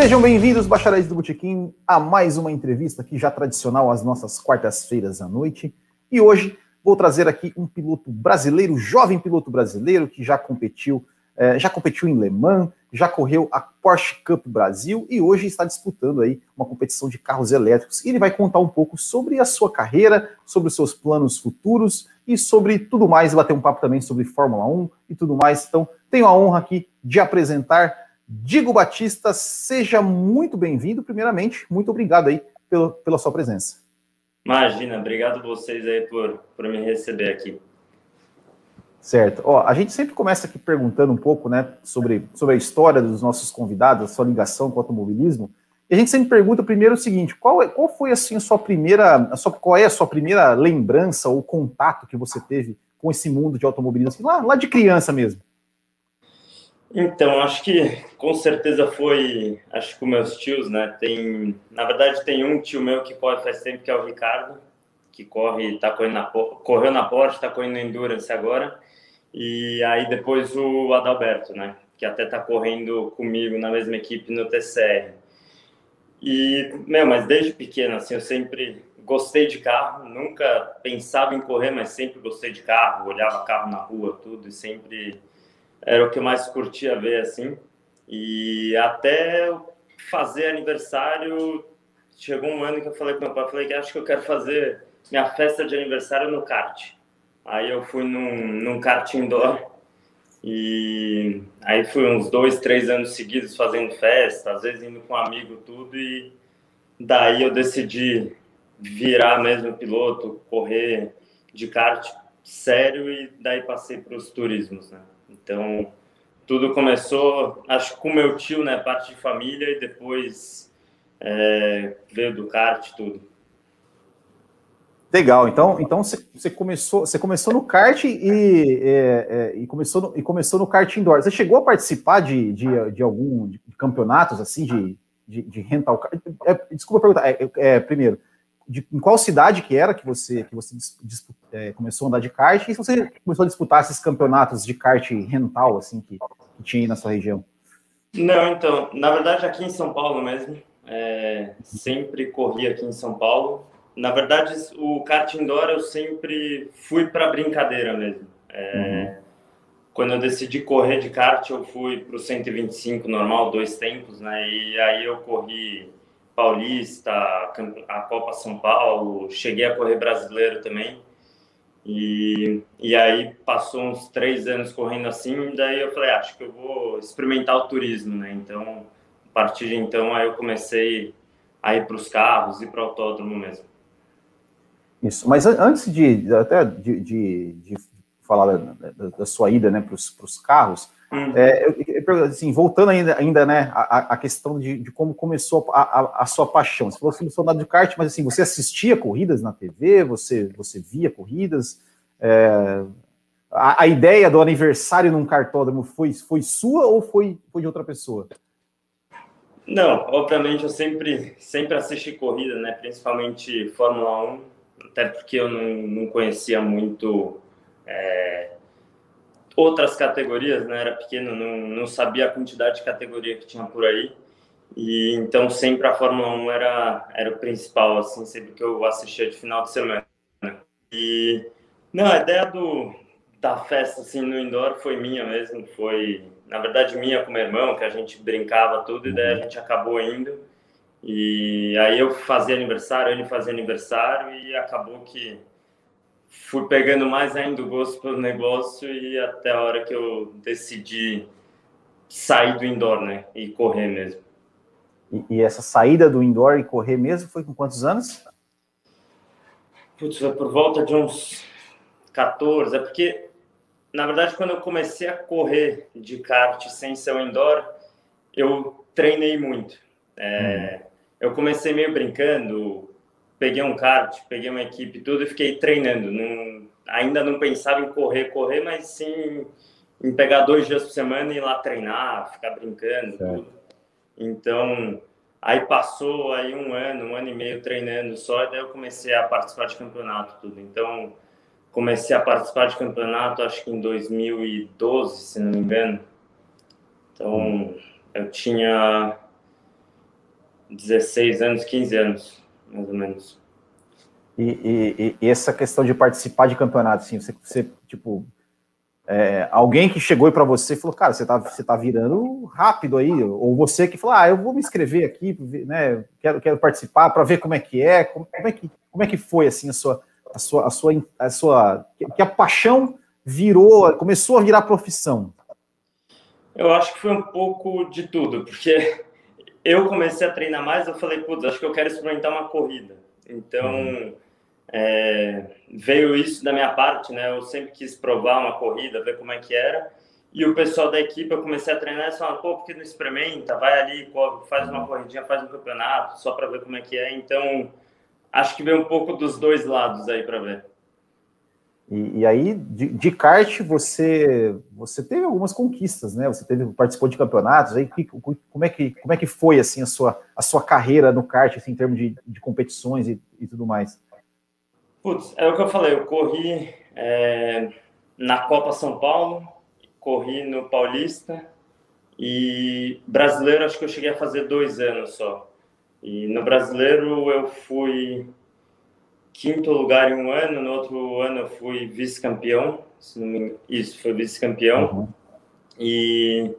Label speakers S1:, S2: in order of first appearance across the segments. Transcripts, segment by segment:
S1: Sejam bem-vindos, bacharéis do Botequim, a mais uma entrevista aqui já tradicional às nossas quartas-feiras à noite. E hoje vou trazer aqui um piloto brasileiro, jovem piloto brasileiro que já competiu, eh, já competiu em Le Mans, já correu a Porsche Cup Brasil e hoje está disputando aí uma competição de carros elétricos. E ele vai contar um pouco sobre a sua carreira, sobre os seus planos futuros e sobre tudo mais, bater um papo também sobre Fórmula 1 e tudo mais. Então, tenho a honra aqui de apresentar Digo Batista. Seja muito bem-vindo, primeiramente. Muito obrigado aí pela, pela sua presença.
S2: Imagina, obrigado vocês aí por, por me receber aqui.
S1: Certo. Ó, a gente sempre começa aqui perguntando um pouco, né, sobre, sobre a história dos nossos convidados, a sua ligação com o automobilismo. E a gente sempre pergunta primeiro o seguinte: qual, é, qual foi assim a sua primeira, a sua, qual é a sua primeira lembrança ou contato que você teve com esse mundo de automobilismo, assim, lá, lá de criança mesmo?
S2: Então, acho que com certeza foi, acho que com meus tios, né? Tem, na verdade, tem um tio meu que corre faz tempo que é o Ricardo, que corre, tá correndo na, correu na Porsche, está correndo Endurance agora. E aí depois o Adalberto, né? Que até tá correndo comigo na mesma equipe no TCR. E, meu, mas desde pequeno, assim, eu sempre gostei de carro, nunca pensava em correr, mas sempre gostei de carro, olhava carro na rua, tudo, e sempre era o que eu mais curtia ver, assim. E até fazer aniversário, chegou um ano que eu falei com meu pai, falei que acho que eu quero fazer minha festa de aniversário no kart. Aí eu fui num, num kart indoor e aí fui uns dois, três anos seguidos fazendo festa, às vezes indo com um amigo tudo e daí eu decidi virar mesmo piloto, correr de kart sério e daí passei para os turismos, né? Então tudo começou, acho com meu tio, né, parte de família e depois é, veio do kart tudo.
S1: Legal, então, então você começou, você começou no kart e, é, é, e, começou no, e começou no kart indoor. Você chegou a participar de, de, de algum de campeonatos assim de, de, de rental car? É, desculpa perguntar, é, é, primeiro, de, em qual cidade que era que você que você é, começou a andar de kart e se você começou a disputar esses campeonatos de kart rental assim que, que tinha aí na sua região?
S2: Não, então, na verdade aqui em São Paulo mesmo, sempre corri aqui em São Paulo na verdade, o kart indoor eu sempre fui para brincadeira mesmo. É, uhum. Quando eu decidi correr de kart, eu fui para o 125 normal, dois tempos, né? E aí eu corri Paulista, a Copa São Paulo, cheguei a correr brasileiro também. E, e aí passou uns três anos correndo assim, daí eu falei, ah, acho que eu vou experimentar o turismo, né? Então, a partir de então, aí eu comecei a ir para os carros e para o autódromo mesmo.
S1: Isso, mas antes de até de, de, de falar da, da, da, sua ida né, para os carros, hum. é, eu, eu, assim, voltando ainda, ainda né, a, a questão de, de, como começou a, a, a, sua paixão. Você falou que andar de kart, mas assim, você assistia corridas na TV, você, você via corridas, é, a, a, ideia do aniversário num cartódromo foi, foi sua ou foi, foi de outra pessoa?
S2: Não, obviamente eu sempre, sempre assisti corrida, né, principalmente Fórmula 1, até porque eu não, não conhecia muito é, outras categorias, né? Era pequeno, não, não sabia a quantidade de categoria que tinha por aí. E então sempre a Fórmula 1 era, era o principal, assim, sempre que eu assistia de final de semana. E não, a ideia do, da festa assim no indoor foi minha mesmo, foi na verdade minha com meu irmão, que a gente brincava tudo e daí a gente acabou indo. E aí eu fazia aniversário, ele fazia aniversário e acabou que fui pegando mais ainda o gosto pelo negócio e até a hora que eu decidi sair do indoor, né, e correr mesmo.
S1: E, e essa saída do indoor e correr mesmo foi com quantos anos?
S2: Putz, foi por volta de uns 14, é porque na verdade quando eu comecei a correr de kart sem ser o indoor, eu treinei muito. É, hum eu comecei meio brincando, peguei um kart, peguei uma equipe tudo e fiquei treinando. Não, ainda não pensava em correr, correr, mas sim em pegar dois dias por semana e ir lá treinar, ficar brincando. Então, aí passou aí um ano, um ano e meio treinando só, e daí eu comecei a participar de campeonato, tudo. Então, comecei a participar de campeonato, acho que em 2012, se não me engano. Então, eu tinha 16 anos, 15 anos, mais ou menos.
S1: E, e, e essa questão de participar de campeonatos, assim, você, você tipo, é, alguém que chegou para você e falou, cara, você tá, você tá virando rápido aí, ou você que falou, ah, eu vou me inscrever aqui, né, quero, quero participar para ver como é que é, como, como, é que, como é que foi, assim, a sua, a sua, a sua, a sua, que a paixão virou, começou a virar profissão?
S2: Eu acho que foi um pouco de tudo, porque eu comecei a treinar mais, eu falei, putz, acho que eu quero experimentar uma corrida. Então, uhum é, veio isso da minha parte, né? Eu sempre quis provar uma corrida, ver como é que era. E o pessoal da equipe, eu comecei a treinar e falaram, pô, por que não experimenta? Vai ali, faz uma corridinha, faz um campeonato, só para ver como é que é. Então, acho que veio um pouco dos dois lados aí para ver.
S1: E, e aí, de, de, kart, você você teve algumas conquistas, né? Você teve, participou de campeonatos. Aí, que, como, é que, como é que foi assim a sua, a sua carreira no kart, assim, em termos de, de competições e, e tudo mais?
S2: Putz, é o que eu falei, eu corri é, na Copa São Paulo, corri no Paulista e brasileiro acho que eu cheguei a fazer dois anos só. E no brasileiro eu fui quinto lugar em um ano, no outro ano eu fui vice-campeão, isso, foi vice-campeão. Uhum. E,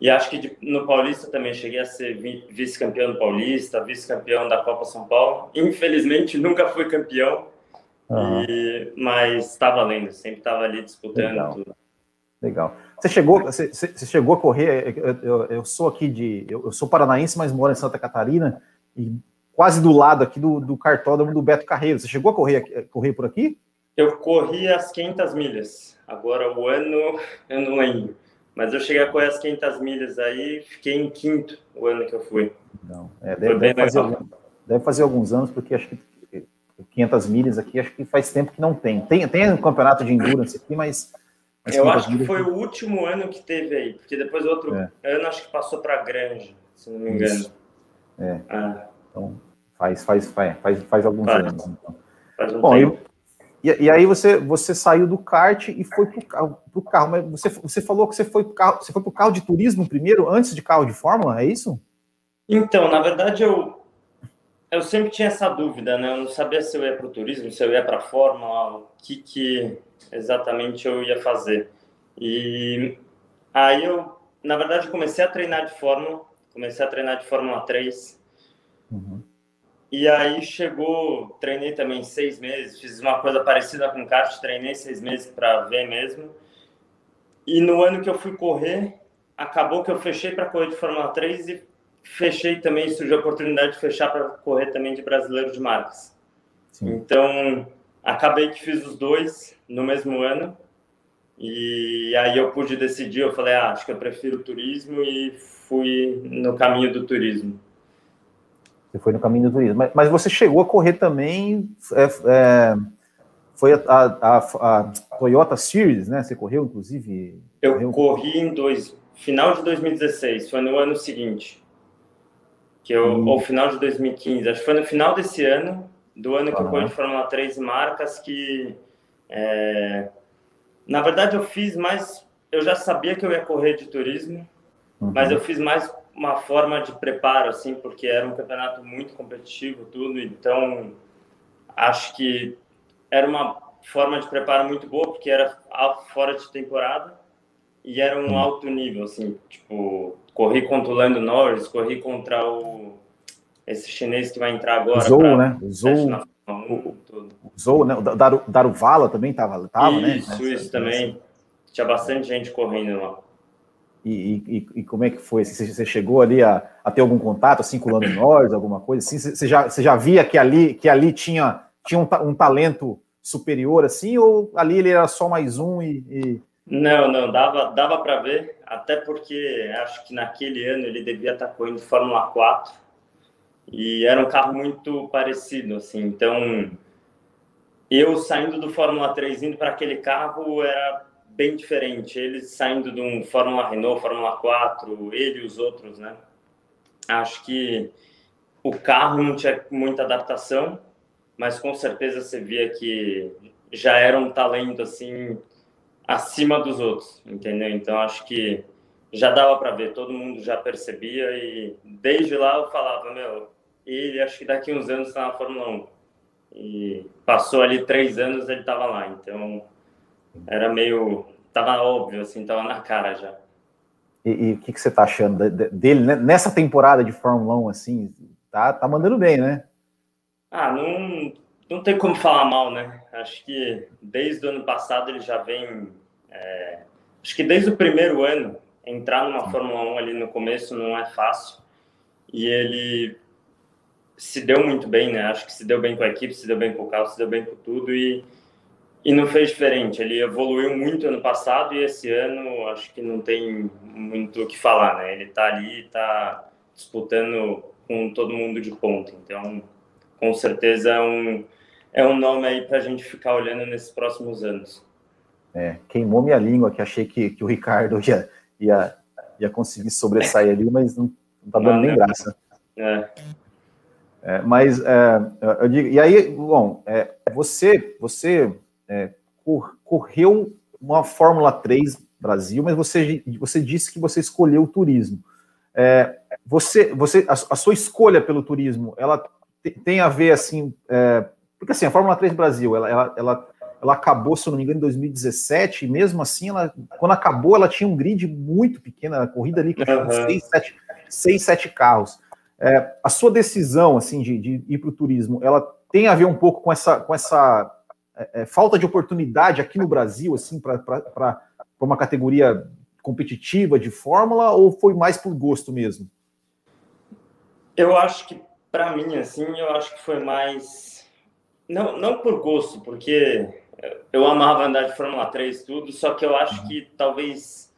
S2: e acho que no Paulista também cheguei a ser vice-campeão do Paulista, vice-campeão da Copa São Paulo. Infelizmente nunca fui campeão, Uhum. E, mas está valendo, sempre estava ali disputando
S1: Legal.
S2: tudo.
S1: Legal. Você chegou, você, você, chegou a correr? Eu, eu, eu sou aqui de. Eu, eu, sou paranaense, mas moro em Santa Catarina, e quase do lado aqui do, do cartódromo do Beto Carreiro. Você chegou a correr, correr por aqui?
S2: Eu corri as 500 milhas. Agora, o ano, eu não lembro. Mas eu cheguei a correr as 500 milhas aí, fiquei em quinto o ano que eu fui.
S1: Não, é, deve, deve, fazer, deve fazer alguns anos, porque acho que 500 milhas aqui, acho que faz tempo que não tem. Tem, tem um campeonato de endurance aqui, mas.
S2: mas eu acho que foi o último ano que teve aí, porque depois outro é. ano acho que passou para Granja, se não me engano. Isso.
S1: É. Ah. Então faz, faz, faz, faz, faz alguns faz. anos. Então. Faz um Bom, e, e, aí você, você saiu do kart e foi para o carro, pro carro. Mas você, você falou que você foi para carro, você foi para o carro de turismo primeiro, antes de carro de fórmula, é isso?
S2: Então, na verdade, eu, eu sempre tinha essa dúvida, né? Eu não sabia se eu ia para o turismo, se eu ia para a Fórmula, o que, que exatamente eu ia fazer. E aí eu, na verdade, comecei a treinar de Fórmula, comecei a treinar de Fórmula 3. Uhum. E aí chegou, treinei também seis meses, fiz uma coisa parecida com kart, treinei seis meses para ver mesmo. E no ano que eu fui correr, acabou que eu fechei para correr de Fórmula 3 e fechei também, surgiu a oportunidade de fechar para correr também de brasileiro de marcas. Sim. Então, acabei que fiz os dois no mesmo ano. E aí eu pude decidir, eu falei, ah, acho que eu prefiro turismo e fui no caminho do turismo.
S1: Você foi no caminho do turismo. Mas, mas você chegou a correr também, é, é, foi a, a, a, Toyota Series, né? Você correu, inclusive?
S2: Eu
S1: correu...
S2: corri em dois, final de 2016, foi no ano seguinte que eu, hum. ou final de 2015, acho que foi no final desse ano, do ano que uhum. eu corri de Fórmula 3 marcas, que é, na verdade eu fiz mais, eu já sabia que eu ia correr de turismo, uhum. mas eu fiz mais uma forma de preparo, assim, porque era um campeonato muito competitivo, tudo, então acho que era uma forma de preparo muito boa, porque era fora de temporada e era um alto nível, assim, tipo, corri contra o Lando Norris, corri contra o esse chinês que vai entrar agora.
S1: Zou, né? Zou. O, Zou, né? O Daru, Daruvala também estava, tava,
S2: né? Isso, isso também. Tinha bastante gente correndo lá.
S1: E, e, e, como é que foi? Você, você chegou ali a, a, ter algum contato assim com o Lando Norris, alguma coisa assim? Você já, você já via que ali, que ali tinha, tinha um, um talento superior assim, ou ali ele era só mais um e, e
S2: não, não, dava, dava para ver, até porque acho que naquele ano ele devia estar tá correndo Fórmula 4 e era um carro muito parecido, assim, então eu saindo do Fórmula 3 indo para aquele carro era bem diferente, eles saindo de um Fórmula Renault, Fórmula 4, ele e os outros, né? Acho que o carro não tinha muita adaptação, mas com certeza você via que já era um talento assim acima dos outros, entendeu? Então acho que já dava para ver, todo mundo já percebia e desde lá eu falava, meu, ele acho que daqui uns anos está na Fórmula 1. E passou ali três anos, ele estava lá, então era meio, tava óbvio, assim, tava na cara já.
S1: E o que, que, você está achando dele né? nessa temporada de Fórmula 1, assim, tá, tá mandando bem, né?
S2: Ah, não, não tem como falar mal, né? Acho que desde o ano passado ele já vem. É, acho que desde o primeiro ano, entrar numa Fórmula 1 ali no começo não é fácil. E ele se deu muito bem, né? Acho que se deu bem com a equipe, se deu bem com o carro, se deu bem com tudo e, e não fez diferente. Ele evoluiu muito ano passado e esse ano acho que não tem muito o que falar, né? Ele tá ali, tá disputando com todo mundo de ponta. Então, com certeza é um, é um nome aí para a gente ficar olhando nesses próximos anos.
S1: É, queimou minha língua, que achei que, que o Ricardo ia, ia, ia conseguir sobressair ali, mas não, não tá dando não, nem graça. É. É, mas é, eu digo, e aí, bom, é, você, você é, correu uma Fórmula 3 Brasil, mas você, você disse que você escolheu o turismo. É, você, você, a, a, sua escolha pelo turismo, ela tem a ver assim, é, porque assim, a Fórmula 3 Brasil, ela, ela, ela, ela, acabou, se eu não me engano, em 2017, e mesmo assim, ela, quando acabou, ela tinha um grid muito pequeno, a corrida ali com uhum. seis, sete, seis, sete carros. É, a sua decisão assim de, de ir para o turismo, ela tem a ver um pouco com essa, com essa é, é falta de oportunidade aqui no Brasil, assim, para uma categoria competitiva de Fórmula, ou foi mais por gosto mesmo?
S2: Eu acho que para mim, assim, eu acho que foi mais. Não, não por gosto, porque eu amava andar de Fórmula 3 tudo, só que eu acho que talvez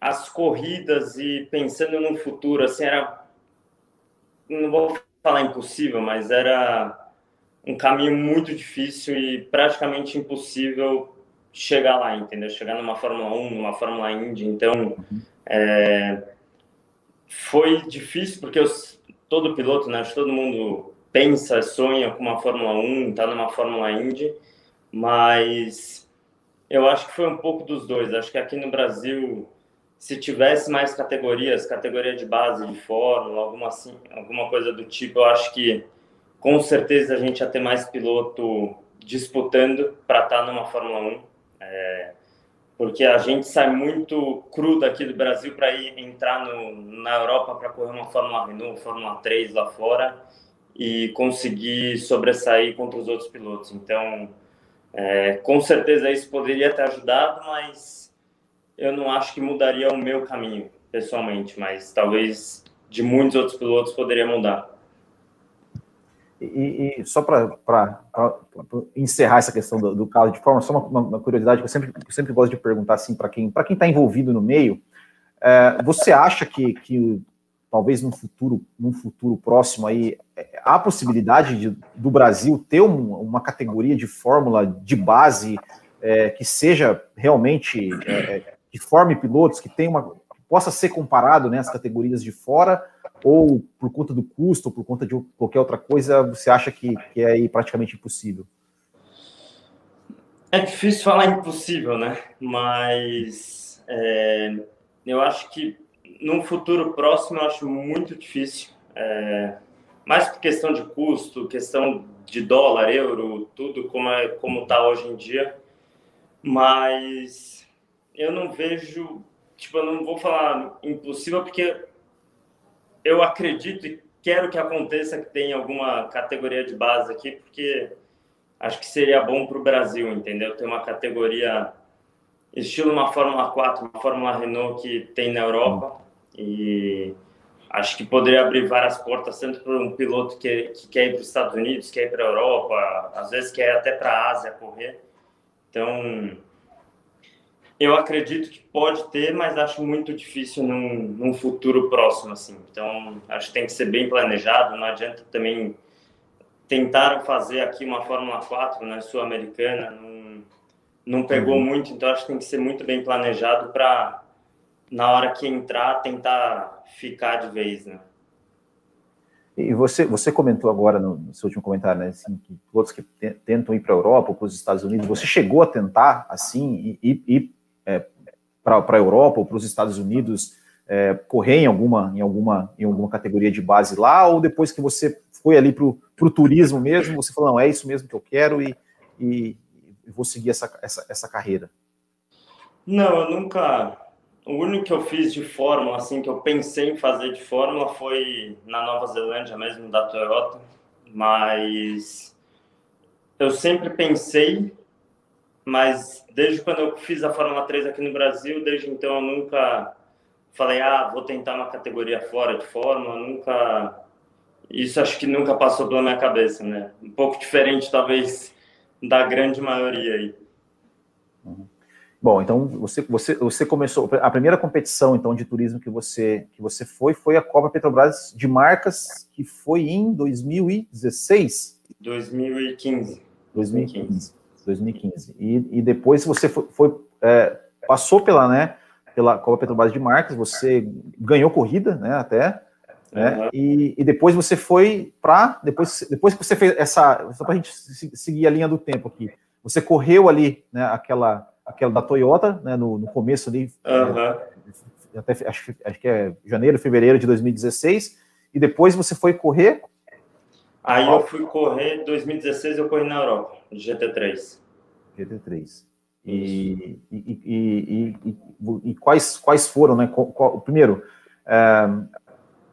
S2: as corridas e pensando no futuro, assim, era. Não vou falar impossível, mas era um caminho muito difícil e praticamente impossível chegar lá, entendeu? Chegar numa Fórmula 1, numa Fórmula Indy. Então, é, foi difícil porque eu todo piloto, né? Todo mundo pensa, sonha com uma Fórmula 1, tá numa Fórmula Indy, mas eu acho que foi um pouco dos dois. Acho que aqui no Brasil, se tivesse mais categorias, categoria de base de Fórmula, alguma assim, alguma coisa do tipo, eu acho que com certeza a gente ia ter mais piloto disputando para estar tá numa Fórmula 1. É, porque a gente sai muito cru daqui do Brasil para ir entrar no, na Europa para correr uma Fórmula Renault, Fórmula 3 lá fora e conseguir sobressair contra os outros pilotos. Então, é, com certeza isso poderia ter ajudado, mas eu não acho que mudaria o meu caminho, pessoalmente, mas talvez de muitos outros pilotos poderia mudar.
S1: E, e só para encerrar essa questão do, do carro de forma, só uma, uma, curiosidade que eu sempre, eu sempre gosto de perguntar assim para quem quem está envolvido no meio, é, você acha que, que talvez num futuro num futuro próximo aí é, há possibilidade de, do Brasil ter um, uma categoria de fórmula de base é, que seja realmente é, é, que forme pilotos que tem uma possa ser comparado né, às categorias de fora ou por conta do custo, ou por conta de qualquer outra coisa, você acha que, que é praticamente impossível?
S2: É difícil falar impossível, né? Mas é, eu acho que num futuro próximo eu acho muito difícil. É, mais por questão de custo, questão de dólar, euro, tudo como é como está hoje em dia. Mas eu não vejo, tipo, eu não vou falar impossível porque eu acredito e quero que aconteça que tenha alguma categoria de base aqui, porque acho que seria bom para o Brasil, entendeu? Ter uma categoria estilo uma Fórmula 4, uma Fórmula Renault que tem na Europa e acho que poderia abrir várias portas tanto para um piloto que, que quer ir para os Estados Unidos, quer ir para a Europa, às vezes quer ir até para a Ásia correr. Então, eu acredito que pode ter, mas acho muito difícil num, num, futuro próximo, assim. Então, acho que tem que ser bem planejado. Não adianta também tentaram fazer aqui uma Fórmula 4 né, sul-americana, não, não pegou uhum. muito, então acho que tem que ser muito bem planejado para, na hora que entrar, tentar ficar de vez, né?
S1: E você, você comentou agora no, no seu último comentário, né, assim, que todos que tentam ir para a Europa ou para os Estados Unidos, você chegou a tentar, assim, e, e, para a Europa ou para os Estados Unidos é, correr em alguma, em, alguma, em alguma categoria de base lá, ou depois que você foi ali para o turismo mesmo, você falou, não, é isso mesmo que eu quero e, e, e vou seguir essa, essa, essa carreira?
S2: Não, eu nunca. O único que eu fiz de fórmula, assim, que eu pensei em fazer de fórmula foi na Nova Zelândia mesmo, da Toyota. Mas eu sempre pensei, mas desde quando eu fiz a Fórmula 3 aqui no Brasil, desde então eu nunca falei, ah, vou tentar uma categoria fora de Fórmula, nunca. Isso acho que nunca passou pela minha cabeça, né? Um pouco diferente, talvez, da grande maioria aí.
S1: Uhum. Bom, então você, você, você começou a primeira competição então de turismo que você que você foi foi a Copa Petrobras de marcas que foi em 2016.
S2: 2015.
S1: 2015. 2015. E, e depois você foi, foi é, passou pela né pela Copa Petrobras de marcas, você ganhou corrida, né até. Né, uhum. e, e, depois você foi para depois depois que você fez essa só para a gente seguir a linha do tempo aqui você correu ali né aquela aquela da Toyota, né, no, no começo ali, uhum. até, acho, acho que é janeiro, fevereiro de 2016, e depois você foi correr?
S2: Aí eu fui correr, em 2016 eu corri na Europa, GT3.
S1: GT3. E, e, e, e, e, quais, quais foram, né? Primeiro, é,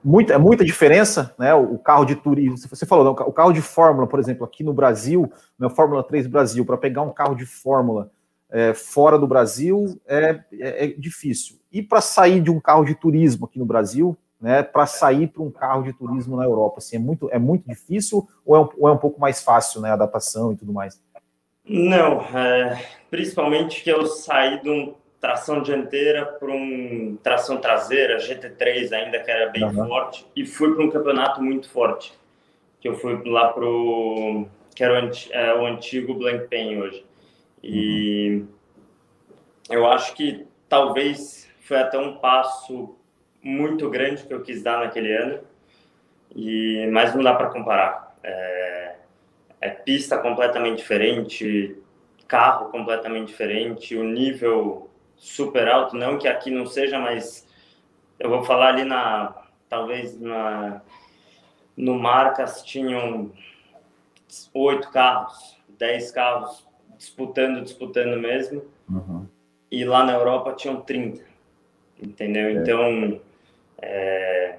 S1: muita, muita diferença, né? O, carro de turismo, você falou, não, o carro de Fórmula, por exemplo, aqui no Brasil, no né, Fórmula 3 Brasil, para pegar um carro de Fórmula é, fora do Brasil é, é, é difícil. E para sair de um carro de turismo aqui no Brasil, né, para sair para um carro de turismo na Europa, assim, é muito, é muito difícil ou é, um, ou é um pouco mais fácil, né, a adaptação e tudo mais?
S2: Não, é, principalmente que eu saí de um tração dianteira para um tração traseira, GT3 ainda que era bem uhum. forte, e fui para um campeonato muito forte, que eu fui lá para o que era o, é, o antigo Blancpain hoje. E uhum. eu acho que talvez foi até um passo muito grande que eu quis dar naquele ano, e mas não dá para comparar. É, é pista completamente diferente, carro completamente diferente, o nível super alto, não que aqui não seja, mas eu vou falar ali na talvez na no Marcas tinham oito carros, dez carros disputando, disputando mesmo. Uhum. E lá na Europa tinham 30, entendeu? É. Então, é,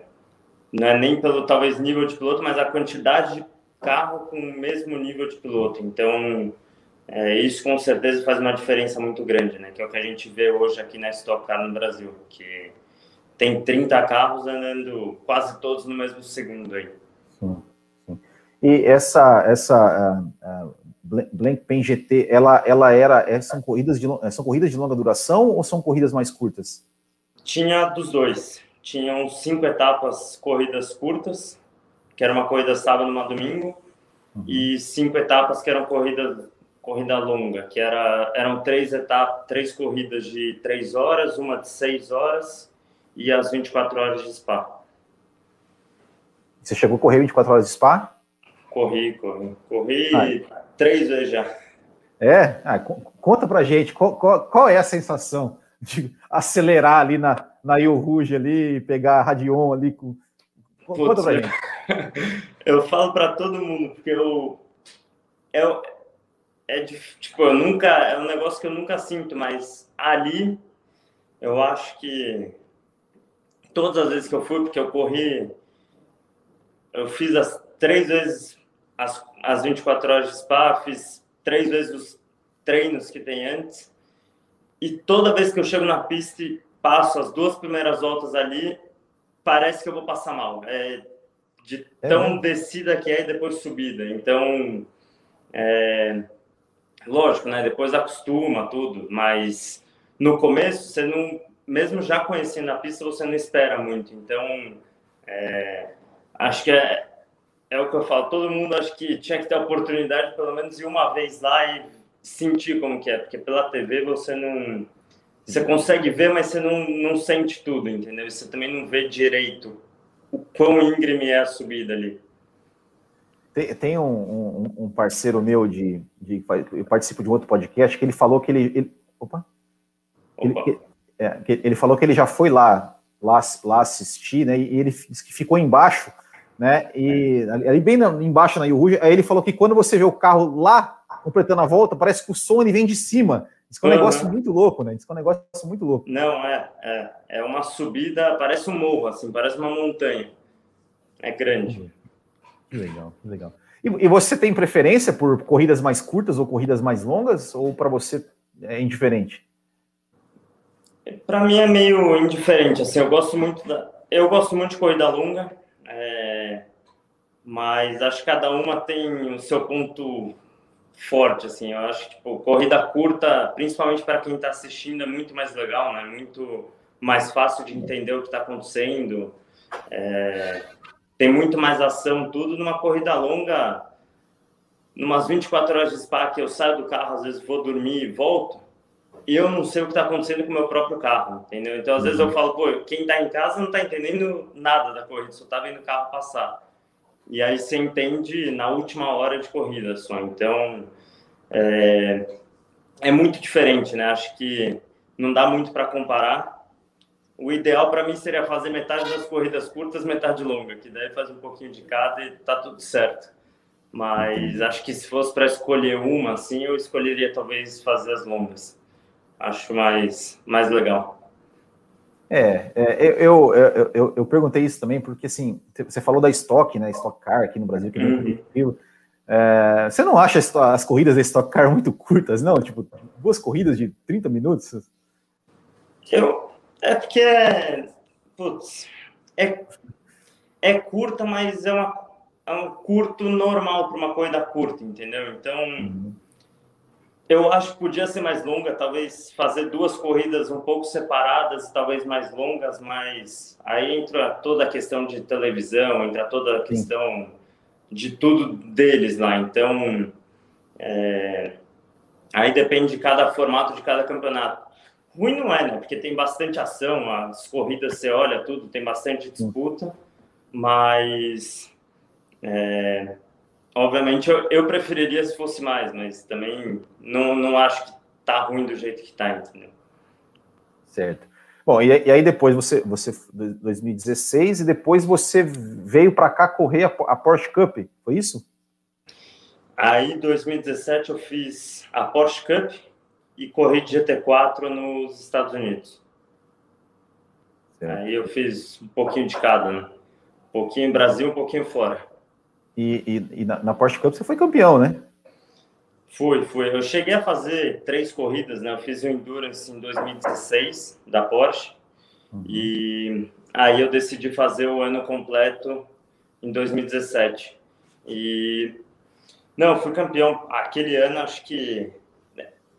S2: não é nem pelo talvez nível de piloto, mas a quantidade de carro com o mesmo nível de piloto. Então, é, isso com certeza faz uma diferença muito grande, né? Que é o que a gente vê hoje aqui na Stock Car no Brasil, que tem 30 carros andando quase todos no mesmo segundo aí.
S1: Sim, sim. E essa, essa uh, uh, Blancpain GT, ela, ela era, é, são corridas, de, são corridas de longa duração ou são corridas mais curtas?
S2: Tinha dos dois. Tinham cinco etapas, corridas curtas, que era uma corrida sábado e uma domingo, uhum. e cinco etapas que eram corrida, corrida longa, que era, eram três etapas, três corridas de três horas, uma de seis horas e as 24 horas de Spa.
S1: Você chegou a correr 24 horas de Spa?
S2: Corri, corri. Corri três vezes já.
S1: É? Ah, conta pra gente, qual, qual, qual, é a sensação de acelerar ali na, na Rio Rouge ali, pegar a Radion ali com. Conta pra gente.
S2: Eu falo para todo mundo, porque eu. eu é, tipo, eu nunca. É um negócio que eu nunca sinto, mas ali eu acho que todas as vezes que eu fui, porque eu corri, eu fiz as três vezes as, as 24 horas de spa, fiz três vezes os treinos que tem antes. E toda vez que eu chego na pista e passo as duas primeiras voltas ali, parece que eu vou passar mal. É de é tão descida que é e depois subida. Então, é, lógico, né? Depois acostuma tudo, mas no começo você não, mesmo já conhecendo a pista, você não espera muito. Então, é, acho que é, é o que eu falo, todo mundo acho que tinha que ter a oportunidade, pelo menos ir uma vez lá e sentir como que é, porque pela TV você não. Você consegue ver, mas você não, não sente tudo, entendeu? Você também não vê direito o quão íngreme é a subida ali.
S1: Tem, tem um, um, um, parceiro meu de, de, Eu participo de um outro podcast que ele falou que ele. ele opa! opa. Ele, é, ele falou que ele já foi lá lá, lá assistir, né? E ele ficou embaixo, né? E ali bem embaixo na Yuhu, aí ele falou que quando você vê o carro lá completando a volta, parece que o ele vem de cima. Diz que é um uhum. negócio muito louco, né? Diz que é um negócio muito louco.
S2: Não, é, é, é uma subida, parece um morro, assim, parece uma montanha. É grande.
S1: Que legal, legal. E, e você tem preferência por corridas mais curtas ou corridas mais longas? Ou para você é indiferente?
S2: Para mim é meio indiferente. Assim, eu gosto muito da, eu gosto muito de corrida longa, é, mas acho que cada uma tem o seu ponto forte. Assim, eu acho que tipo, corrida curta, principalmente para quem está assistindo, é muito mais legal, né? Muito mais fácil de entender o que está acontecendo. É, tem muito mais ação, tudo numa corrida longa. Numas 24 horas de spa que eu saio do carro, às vezes vou dormir e volto e eu não sei o que está acontecendo com o meu próprio carro, entendeu? Então, às vezes eu uhum. falo, pô, quem está em casa não está entendendo nada da corrida, só está vendo o carro passar. E aí você entende na última hora de corrida só. Então, é, é muito diferente, né? Acho que não dá muito para comparar. O ideal para mim seria fazer metade das corridas curtas, metade longa, que daí faz um pouquinho de cada e tá tudo certo. Mas acho que se fosse para escolher uma, assim, eu escolheria talvez fazer as longas acho mais, mais legal.
S1: É, é eu, eu, eu, eu, perguntei isso também, porque assim, você falou da Stock, né? Stock Car aqui no Brasil, que é muito competitivo. É, você não acha as corridas da Stock Car muito curtas, não? Tipo, duas corridas de 30 minutos?
S2: Eu, é porque é, putz, é, é curta, mas é, uma, é um curto normal para uma corrida curta, entendeu? Então, uhum. Eu acho que podia ser mais longa, talvez fazer duas corridas um pouco separadas, talvez mais longas, mas aí entra toda a questão de televisão, entra toda a questão de tudo deles lá. Então, é... aí depende de cada formato de cada campeonato. Ruim não é, né? Porque tem bastante ação, as corridas você olha tudo, tem bastante disputa, mas é, Obviamente, eu, eu preferiria se fosse mais, mas também não, não acho que tá ruim do jeito que tá, entendeu?
S1: Certo. Bom, e, e aí depois você, você, 2016, e depois você veio para cá correr a, a Porsche Cup, foi isso?
S2: Aí, 2017, eu fiz a Porsche Cup e corri de GT4 nos Estados Unidos. Certo. Aí eu fiz um pouquinho de cada, né? Um pouquinho em Brasil, um pouquinho fora.
S1: E, e, e na, na, Porsche Cup você foi campeão, né?
S2: Fui, fui. Eu cheguei a fazer três corridas, né? Eu fiz o Endurance em 2016 da Porsche uhum. e aí eu decidi fazer o ano completo em 2017. E não, fui campeão aquele ano. Acho que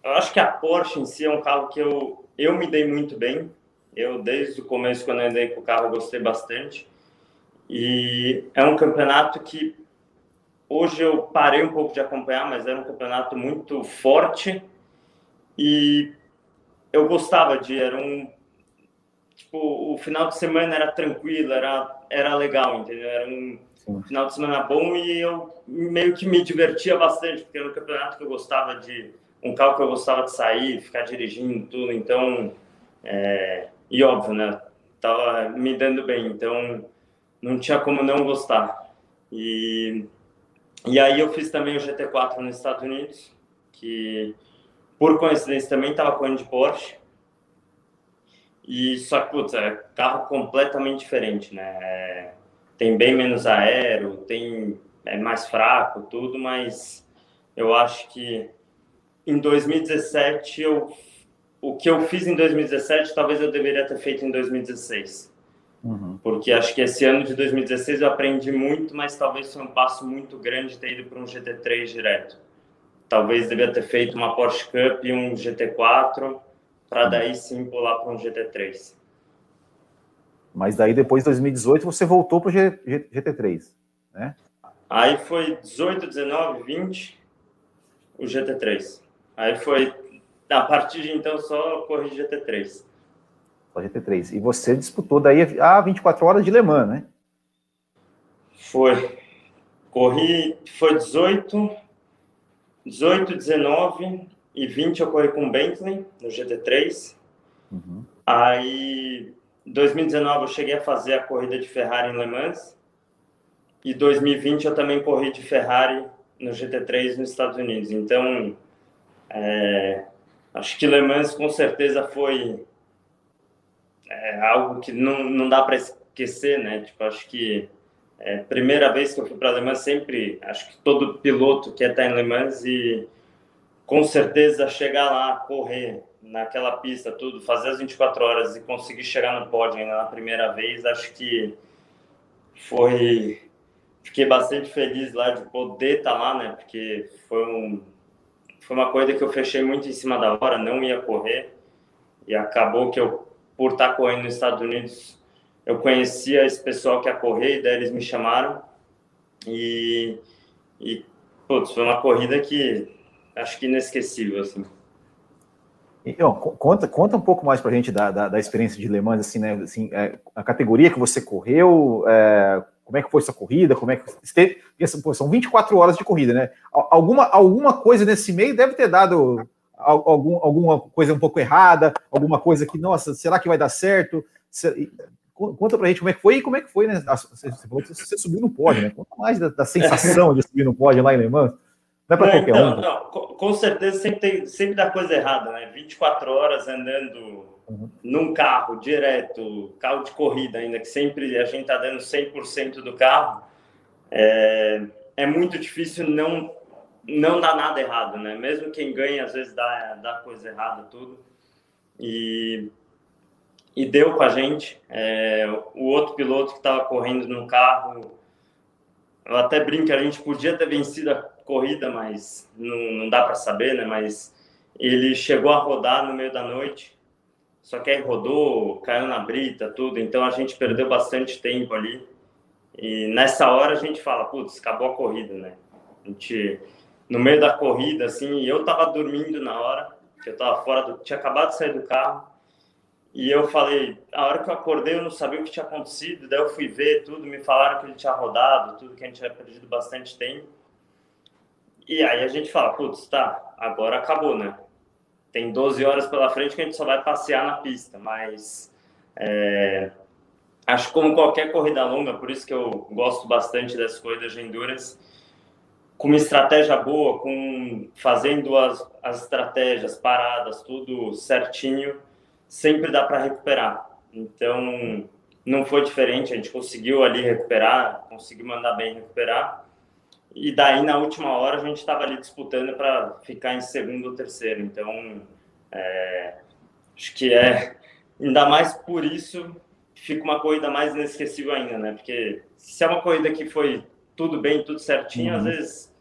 S2: eu acho que a Porsche em si é um carro que eu eu me dei muito bem. Eu desde o começo quando eu andei com o carro gostei bastante. E é um campeonato que Hoje eu parei um pouco de acompanhar, mas era um campeonato muito forte e eu gostava de. Era um. Tipo, o final de semana era tranquilo, era, era legal, entendeu? Era um Sim. final de semana bom e eu meio que me divertia bastante, porque era um campeonato que eu gostava de. Um carro que eu gostava de sair, ficar dirigindo, tudo. Então. É, e óbvio, né? Tava me dando bem, então não tinha como não gostar. E e aí eu fiz também o GT4 nos Estados Unidos, que por coincidência também estava correndo de Porsche. E só que, putz, é carro completamente diferente, né? É, tem bem menos aero, tem é mais fraco, tudo, mas eu acho que em 2017 eu o que eu fiz em 2017 talvez eu deveria ter feito em 2016. Uhum. Porque acho que esse ano de 2016 eu aprendi muito, mas talvez foi um passo muito grande ter ido para um GT3 direto. Talvez devia ter feito uma Porsche Cup e um GT4 para daí sim pular para um GT3.
S1: Mas daí depois de 2018 você voltou para o GT3, né?
S2: Aí foi 18, 19, 20 o GT3. Aí foi a partir de então só corri GT3.
S1: Só GT3. E você disputou daí a 24 horas de Le Mans, né?
S2: Foi. Corri, foi 18, 18, 19 e 20 eu corri com o Bentley no GT3. Uhum. Aí 2019 eu cheguei a fazer a corrida de Ferrari em Le Mans e 2020 eu também corri de Ferrari no GT3 nos Estados Unidos. Então, é, acho que Le Mans com certeza foi é, algo que não, não dá para esquecer, né? Tipo, acho que é, primeira vez que eu fui para Le Mans sempre, acho que todo piloto quer estar em Le Mans e com certeza chegar lá, correr naquela pista, tudo, fazer as 24 horas e conseguir chegar no pódio ainda na primeira vez, acho que foi. Fiquei bastante feliz lá de poder estar lá, né? Porque foi, um, foi uma coisa que eu fechei muito em cima da hora, não ia correr. E acabou que eu, por estar correndo nos Estados Unidos, eu conhecia esse pessoal que ia correr, e daí eles me chamaram. E, e putz, foi uma corrida que acho que inesquecível, assim.
S1: Então, conta, conta um pouco mais para a gente da, da, da, experiência de Le Mans, assim, né? Assim, é, a categoria que você correu, é, como é que foi essa corrida, como é que esteve, pô, são 24 horas de corrida, né? Alguma, alguma coisa nesse meio deve ter dado algum, alguma coisa um pouco errada, alguma coisa que, nossa, será que vai dar certo? Conta pra gente como é que foi e como é que foi, né? Você falou que você subiu no pódio, né? Conta mais da, da sensação de subir no pódio lá em Le Mans.
S2: Não é para qualquer então, um. Não, com, certeza sempre, tem, sempre dá coisa errada, né? 24 horas andando uhum. num carro direto, carro de corrida ainda, que sempre a gente tá dando 100% do carro, é, é muito difícil não não dar nada errado, né? Mesmo quem ganha, às vezes dá, dá coisa errada, tudo. E, e deu com a gente. É, o outro piloto que estava correndo no carro, eu até brinco, a gente podia ter vencido a corrida, mas não, não dá para saber, né? Mas ele chegou a rodar no meio da noite, só que aí rodou, caiu na brita, tudo. Então a gente perdeu bastante tempo ali. E nessa hora a gente fala, putz, acabou a corrida, né? A gente, no meio da corrida, assim, eu tava dormindo na hora, que eu tava fora do, tinha acabado de sair do carro. E eu falei, a hora que eu acordei, eu não sabia o que tinha acontecido. Daí eu fui ver tudo, me falaram que ele tinha rodado, tudo que a gente tinha perdido bastante tempo. E aí a gente fala, putz, tá, agora acabou, né? Tem 12 horas pela frente que a gente só vai passear na pista, mas é, acho como qualquer corrida longa, por isso que eu gosto bastante das corridas de endurance, com uma estratégia boa, com fazendo as, as estratégias, paradas, tudo certinho, sempre dá para recuperar. Então, não foi diferente, a gente conseguiu ali recuperar, conseguiu mandar bem recuperar. E daí, na última hora, a gente estava ali disputando para ficar em segundo ou terceiro. Então, é, acho que é ainda mais por isso fica uma corrida mais inesquecível ainda, né? Porque se é uma corrida que foi tudo bem, tudo certinho, uhum. às vezes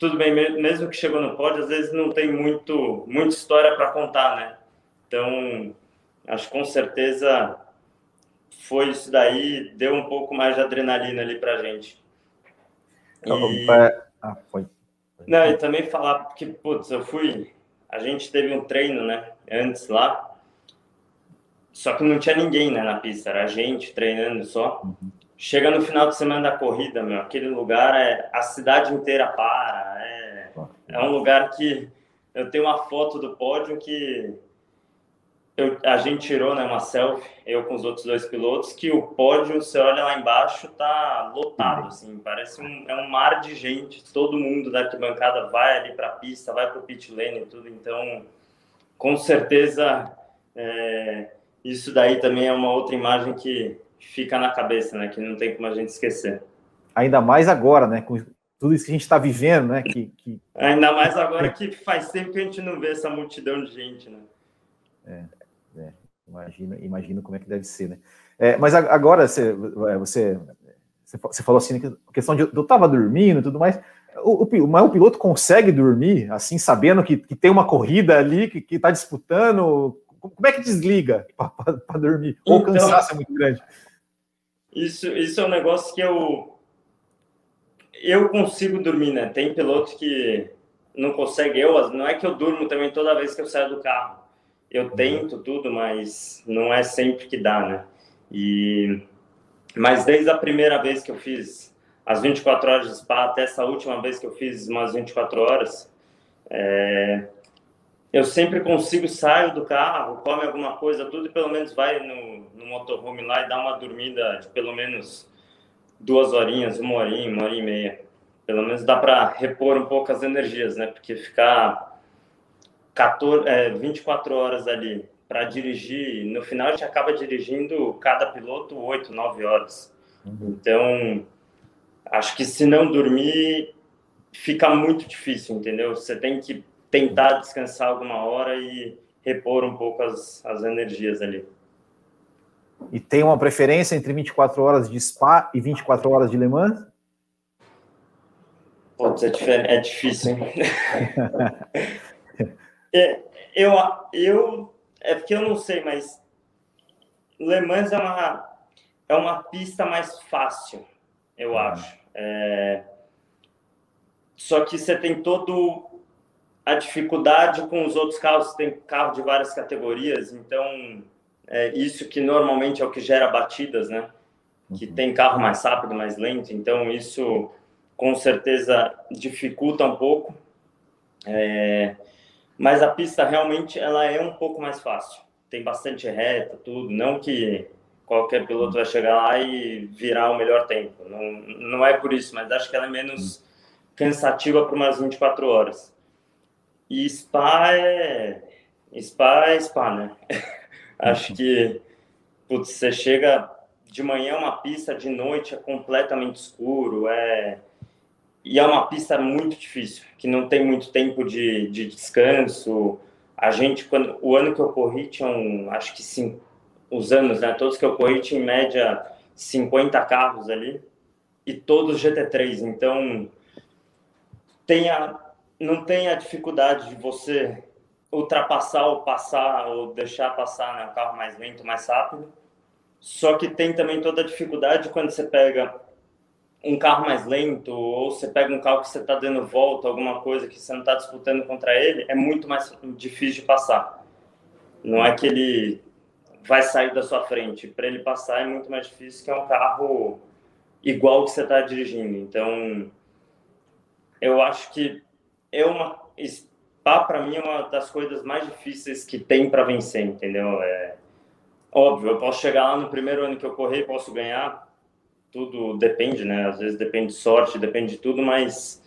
S2: tudo bem, mesmo que chegou no pódio, às vezes não tem muito muita história para contar, né? Então, acho que com certeza foi isso daí, deu um pouco mais de adrenalina ali para gente. E... Ah, foi. Não, e também falar que, putz, eu fui. A gente teve um treino, né? Antes lá. Só que não tinha ninguém né, na pista, era a gente treinando só. Uhum. Chega no final de semana da corrida, meu, aquele lugar é. A cidade inteira para. É, é um lugar que. Eu tenho uma foto do pódio que eu, a gente tirou né, uma selfie, eu com os outros dois pilotos, que o pódio, você olha lá embaixo, tá lotado, assim, parece um, é um mar de gente, todo mundo da arquibancada vai ali para a pista, vai para o pit lane e tudo, então, com certeza, é, isso daí também é uma outra imagem que fica na cabeça, né, que não tem como a gente esquecer.
S1: Ainda mais agora, né, com tudo isso que a gente está vivendo, né, que, que...
S2: Ainda mais agora que faz tempo que a gente não vê essa multidão de gente, né.
S1: É. É, imagina, imagino como é que deve ser, né? É, mas agora você, é, você, você falou assim, a questão de eu estava dormindo e tudo mais. O, o, mas o piloto consegue dormir, assim, sabendo que, que tem uma corrida ali, que está disputando? Como é que desliga para dormir? Ou o então, cansaço é muito grande?
S2: Isso, isso é um negócio que eu eu consigo dormir, né? Tem piloto que não consegue. Eu, não é que eu durmo também toda vez que eu saio do carro eu uhum. tento tudo, mas não é sempre que dá, né? E mas desde a primeira vez que eu fiz as 24 horas de spa até essa última vez que eu fiz umas 24 horas, é... eu sempre consigo sair do carro, come alguma coisa, tudo e pelo menos vai no, no motorhome lá e dá uma dormida de pelo menos duas horinhas, uma horinha, uma hora e meia. Pelo menos dá para repor um pouco as energias, né? Porque ficar 14, é, 24 horas ali para dirigir, no final a gente acaba dirigindo cada piloto 8, 9 horas. Uhum. Então, acho que se não dormir, fica muito difícil, entendeu? Você tem que tentar descansar alguma hora e repor um pouco as, as energias ali.
S1: E tem uma preferência entre 24 horas de Spa e 24 horas de Le Mans?
S2: Putz, é, é difícil, é, eu, eu, é porque eu não sei, mas Le Mans é uma, é uma pista mais fácil, eu ah. acho. É, só que você tem todo a dificuldade com os outros carros, você tem carro de várias categorias, então é isso que normalmente é o que gera batidas, né? Que uhum. tem carro mais rápido, mais lento, então isso com certeza dificulta um pouco. É, mas a pista realmente ela é um pouco mais fácil. Tem bastante reta, tudo. Não que qualquer piloto vai chegar lá e virar o melhor tempo. Não, não é por isso, mas acho que ela é menos cansativa por umas 24 horas. E Spa é. Spa é Spa, né? Acho que putz, você chega de manhã é uma pista, de noite é completamente escuro, é e é uma pista muito difícil, que não tem muito tempo de, de descanso. A gente, quando o ano que eu corri, tinham, acho que sim, os anos, né? Todos que eu corri, tinha em média 50 carros ali, e todos GT3. Então, tem a, não tem a dificuldade de você ultrapassar ou passar ou deixar passar né, um carro mais lento, mais rápido. Só que tem também toda a dificuldade quando você pega um carro mais lento ou você pega um carro que você está dando volta, alguma coisa que você não está disputando contra ele, é muito mais difícil de passar. Não é que ele vai sair da sua frente. Para ele passar é muito mais difícil que é um carro igual que você está dirigindo. Então, eu acho que é uma Spa para mim é uma das coisas mais difíceis que tem para vencer, entendeu? É óbvio, eu posso chegar lá no primeiro ano que eu correr, posso ganhar, tudo depende, né? Às vezes depende de sorte, depende de tudo, mas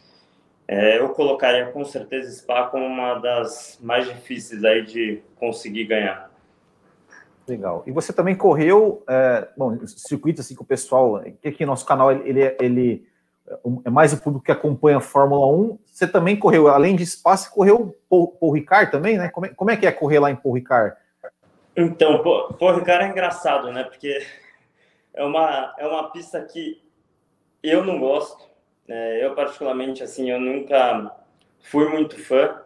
S2: é, eu colocaria com certeza Spa como uma das mais difíceis aí de conseguir ganhar.
S1: Legal. E você também correu, é, bom, circuito assim com o pessoal, que aqui nosso canal ele, ele é mais o público que acompanha a Fórmula 1. Você também correu, além de espaço, correu Paul, Paul Ricard também, né? Como é, como é, que é correr lá em Paul Ricard?
S2: Então, Paul Ricard é engraçado, né? Porque é uma, é uma pista que eu não gosto. Né? Eu, particularmente, assim, eu nunca fui muito fã,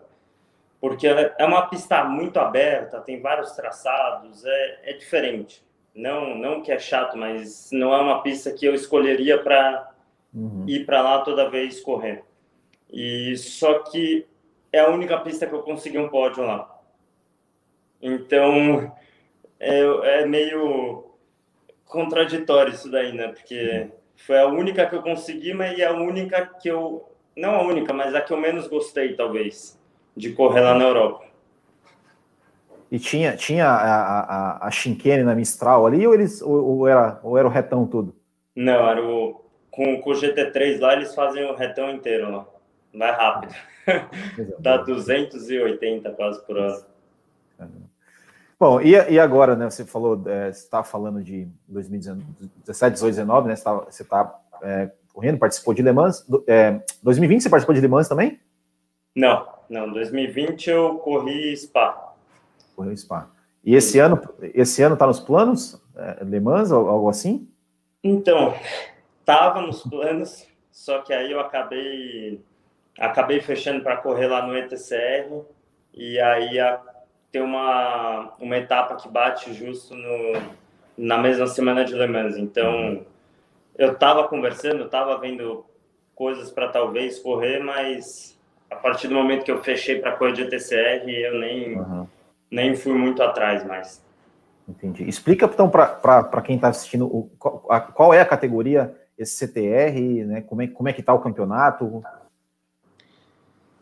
S2: porque é uma pista muito aberta, tem vários traçados, é, é diferente. Não, não que é chato, mas não é uma pista que eu escolheria para uhum. ir para lá toda vez correr. E só que é a única pista que eu consegui um pódio lá. Então é, é meio contraditório isso daí, né? Porque foi a única que eu consegui, mas é a única que eu não a única, mas a que eu menos gostei talvez de correr lá na Europa.
S1: E tinha, tinha a, a, a Shinkane na Mistral ali, ou, eles, ou, ou, era, ou era o retão todo?
S2: Não, era o, com, com o GT3 lá, eles fazem o retão inteiro lá. Vai rápido. Dá 280 quase por hora.
S1: Bom, e, e agora, né? Você falou, é, você está falando de 2017, 18, 19, né? Você está é, correndo, participou de Le Mans. É, 2020 você participou de Le Mans também?
S2: Não, não. 2020 eu corri Spa.
S1: Correu Spa. E esse ano, esse ano está nos planos? É, Le Mans, algo assim?
S2: Então, estava nos planos, só que aí eu acabei acabei fechando para correr lá no ETCR e aí a, tem uma uma etapa que bate justo no, na mesma semana de Le Mans. Então eu estava conversando, estava vendo coisas para talvez correr, mas a partir do momento que eu fechei para correr de ETCR, eu nem uhum. nem fui muito atrás mais.
S1: Entendi. Explica então para quem está assistindo o, qual, qual é a categoria esse CTR, né? Como é, como é que está o campeonato?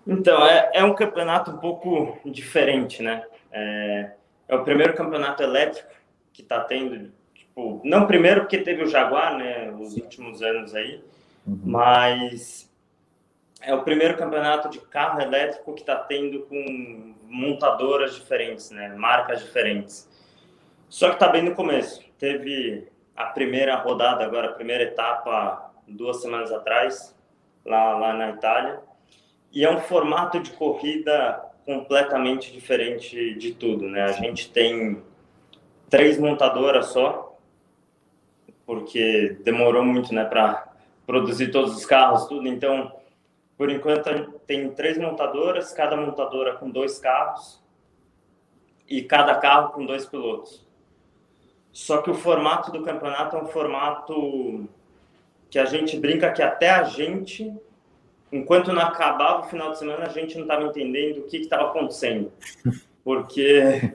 S2: Então, é, é um campeonato um pouco diferente, né? É, é o primeiro campeonato elétrico que está tendo, tipo, não primeiro porque teve o Jaguar, né, os últimos anos aí, uhum. mas é o primeiro campeonato de carro elétrico que está tendo com montadoras diferentes, né, marcas diferentes. Só que está bem no começo. Teve a primeira rodada agora, a primeira etapa duas semanas atrás, lá, lá na Itália. E é um formato de corrida completamente diferente de tudo, né? A gente tem três montadoras só, porque demorou muito, né, para produzir todos os carros, tudo. Então, por enquanto, tem três montadoras, cada montadora com dois carros e cada carro com dois pilotos. Só que o formato do campeonato é um formato que a gente brinca que até a gente, enquanto não acabava o final de semana, a gente não estava entendendo o que estava acontecendo. Porque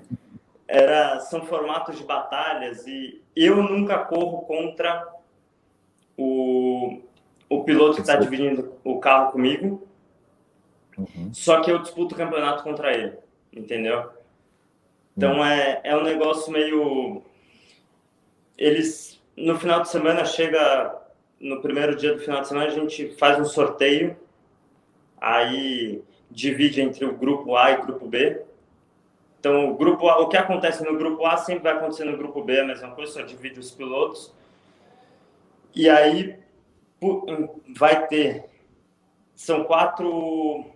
S2: era, são formatos de batalhas e eu nunca corro contra o, o piloto que está dividindo o carro comigo, uhum. só que eu disputo o campeonato contra ele, entendeu? Então uhum. é, é um negócio meio. Eles, no final de semana, chega. No primeiro dia do final de semana, a gente faz um sorteio, aí divide entre o grupo A e o grupo B. Então, o grupo A, o que acontece no grupo A sempre vai acontecer no grupo B, a mesma coisa, só divide os pilotos. E aí, vai ter. São quatro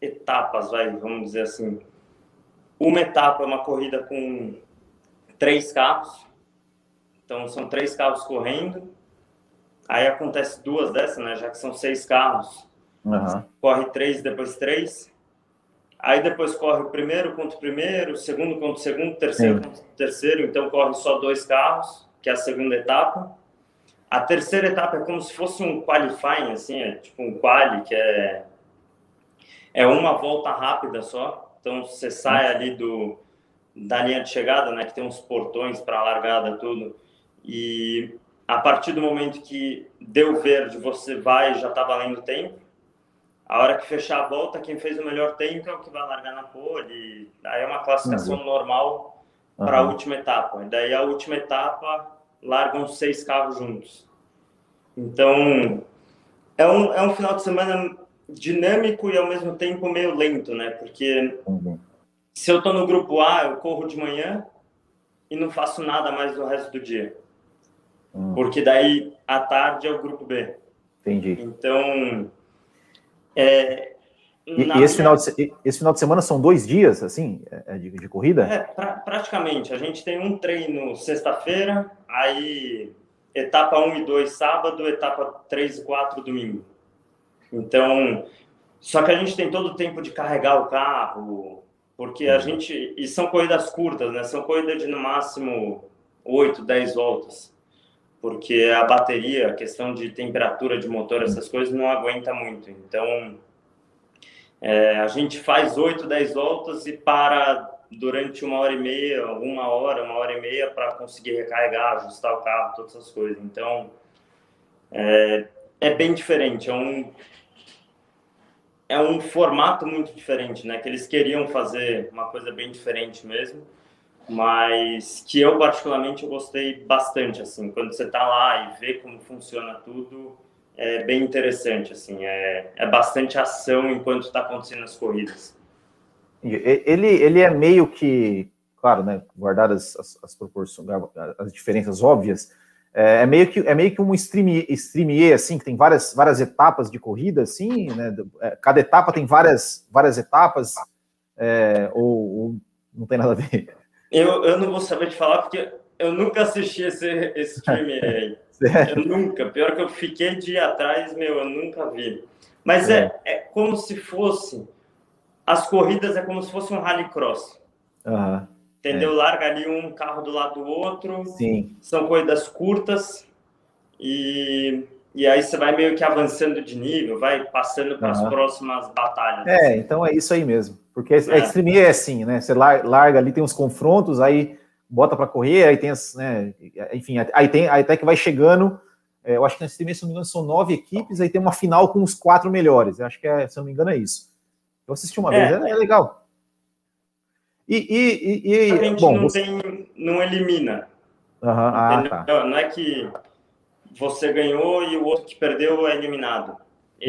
S2: etapas, vai, vamos dizer assim. Uma etapa é uma corrida com três carros. Então, são três carros correndo. Aí acontece duas dessas, né? Já que são seis carros. Uhum. Corre três, depois três. Aí depois corre o primeiro contra o primeiro, o segundo contra o segundo, terceiro Sim. contra o terceiro. Então corre só dois carros, que é a segunda etapa. A terceira etapa é como se fosse um qualifying, assim, é tipo um quali, que é, é uma volta rápida só. Então, você sai ali do, da linha de chegada, né, que tem uns portões para largada, tudo. E a partir do momento que deu verde, você vai já está valendo tempo. A hora que fechar a volta, quem fez o melhor tempo é o que vai largar na pole. Aí é uma classificação uhum. normal para a uhum. última etapa. E daí a última etapa largam seis carros juntos. Então, é um, é um final de semana dinâmico e ao mesmo tempo meio lento, né? Porque uhum. se eu tô no grupo A, eu corro de manhã e não faço nada mais do resto do dia. Uhum. Porque daí à tarde é o grupo B.
S1: Entendi.
S2: Então, é,
S1: e, e esse, final de, esse final de semana são dois dias, assim, é, é de, de corrida?
S2: É, pra, praticamente. A gente tem um treino sexta-feira, aí etapa 1 e 2 sábado, etapa 3 e 4 domingo. Então, só que a gente tem todo o tempo de carregar o carro, porque a uhum. gente. E são corridas curtas, né? São corridas de no máximo 8, 10 voltas. Porque a bateria, a questão de temperatura de motor, essas coisas não aguenta muito. Então, é, a gente faz 8, 10 voltas e para durante uma hora e meia, uma hora, uma hora e meia para conseguir recarregar, ajustar o carro, todas essas coisas. Então, é, é bem diferente. É um, é um formato muito diferente, né? Que eles queriam fazer uma coisa bem diferente mesmo, mas que eu particularmente eu gostei bastante, assim. Quando você está lá e vê como funciona tudo, é bem interessante, assim, é, é bastante ação enquanto está acontecendo as corridas.
S1: Ele, ele é meio que, claro, né, guardadas as, as proporções, as diferenças óbvias, é, é meio que é meio que um streamier, streamier assim, que tem várias, várias etapas de corrida, assim, né, é, cada etapa tem várias, várias etapas, é, ou, ou, não tem nada a ver?
S2: Eu, eu não vou saber te falar, porque eu nunca assisti esse, esse stream aí. Sério? Eu nunca. Pior que eu fiquei de atrás, meu, eu nunca vi. Mas é, é, é como se fosse. As corridas é como se fosse um rallycross. Uhum. Entendeu? É. Larga ali um carro do lado do outro.
S1: Sim.
S2: São corridas curtas. E, e aí você vai meio que avançando de nível, vai passando para as uhum. próximas batalhas.
S1: É, então é isso aí mesmo. Porque é. a Extreme é assim, né? Você larga ali, tem uns confrontos, aí bota para correr, aí tem as, né, enfim, aí tem aí até que vai chegando, é, eu acho que nesse mês, se não me engano, são nove equipes, aí tem uma final com os quatro melhores, eu acho que é, se não me engano é isso. Eu assisti uma é, vez, é, é legal.
S2: E, e, e, a gente bom, não, você... tem, não elimina.
S1: Uhum. Ah, tá.
S2: Não é que você ganhou e o outro que perdeu é eliminado.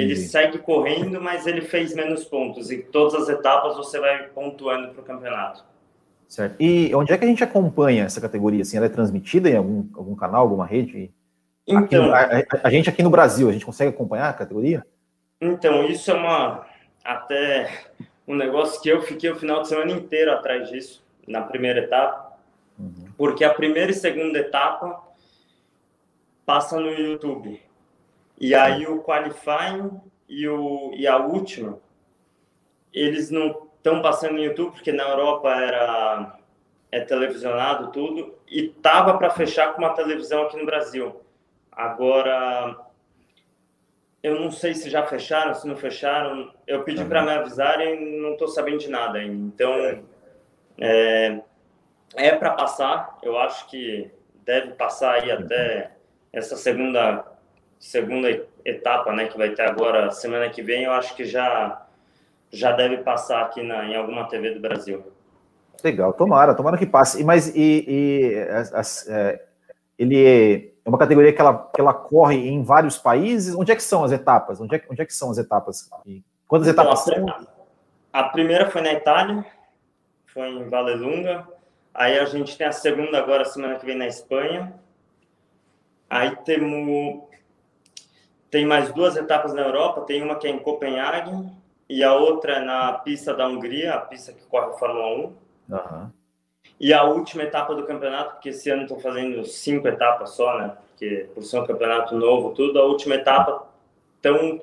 S2: Ele segue correndo, mas ele fez menos pontos. E todas as etapas você vai pontuando para o campeonato.
S1: Certo. E onde é que a gente acompanha essa categoria? Assim, ela é transmitida em algum, algum canal, alguma rede? Então, a, a, a, gente aqui no Brasil, a gente consegue acompanhar a categoria?
S2: Então, isso é uma até um negócio que eu fiquei o final de semana inteiro atrás disso, na primeira etapa, uhum. porque a primeira e segunda etapa passa no YouTube. E aí o qualifying e, o, e a última, eles não estão passando no YouTube, porque na Europa era é televisionado tudo, e tava para fechar com uma televisão aqui no Brasil. Agora, eu não sei se já fecharam, se não fecharam. Eu pedi uhum. para me avisarem e não estou sabendo de nada ainda. Então, é, é para passar. Eu acho que deve passar aí até essa segunda segunda etapa, né, que vai ter agora semana que vem. Eu acho que já já deve passar aqui na, em alguma TV do Brasil.
S1: Legal, tomara, tomara que passe. Mas e, e as, é, ele é uma categoria que ela, que ela corre em vários países. Onde é que são as etapas? Onde é, onde é que são as etapas? Quantas então, etapas
S2: são? A primeira foi na Itália, foi em Valelunga. Aí a gente tem a segunda agora, semana que vem, na Espanha. Aí temos tem mais duas etapas na Europa, tem uma que é em Copenhague e a outra é na pista da Hungria, a pista que corre a Fórmula 1. Uhum. E a última etapa do campeonato, porque esse ano estão fazendo cinco etapas só, né? Porque por ser um campeonato novo, tudo, a última etapa tão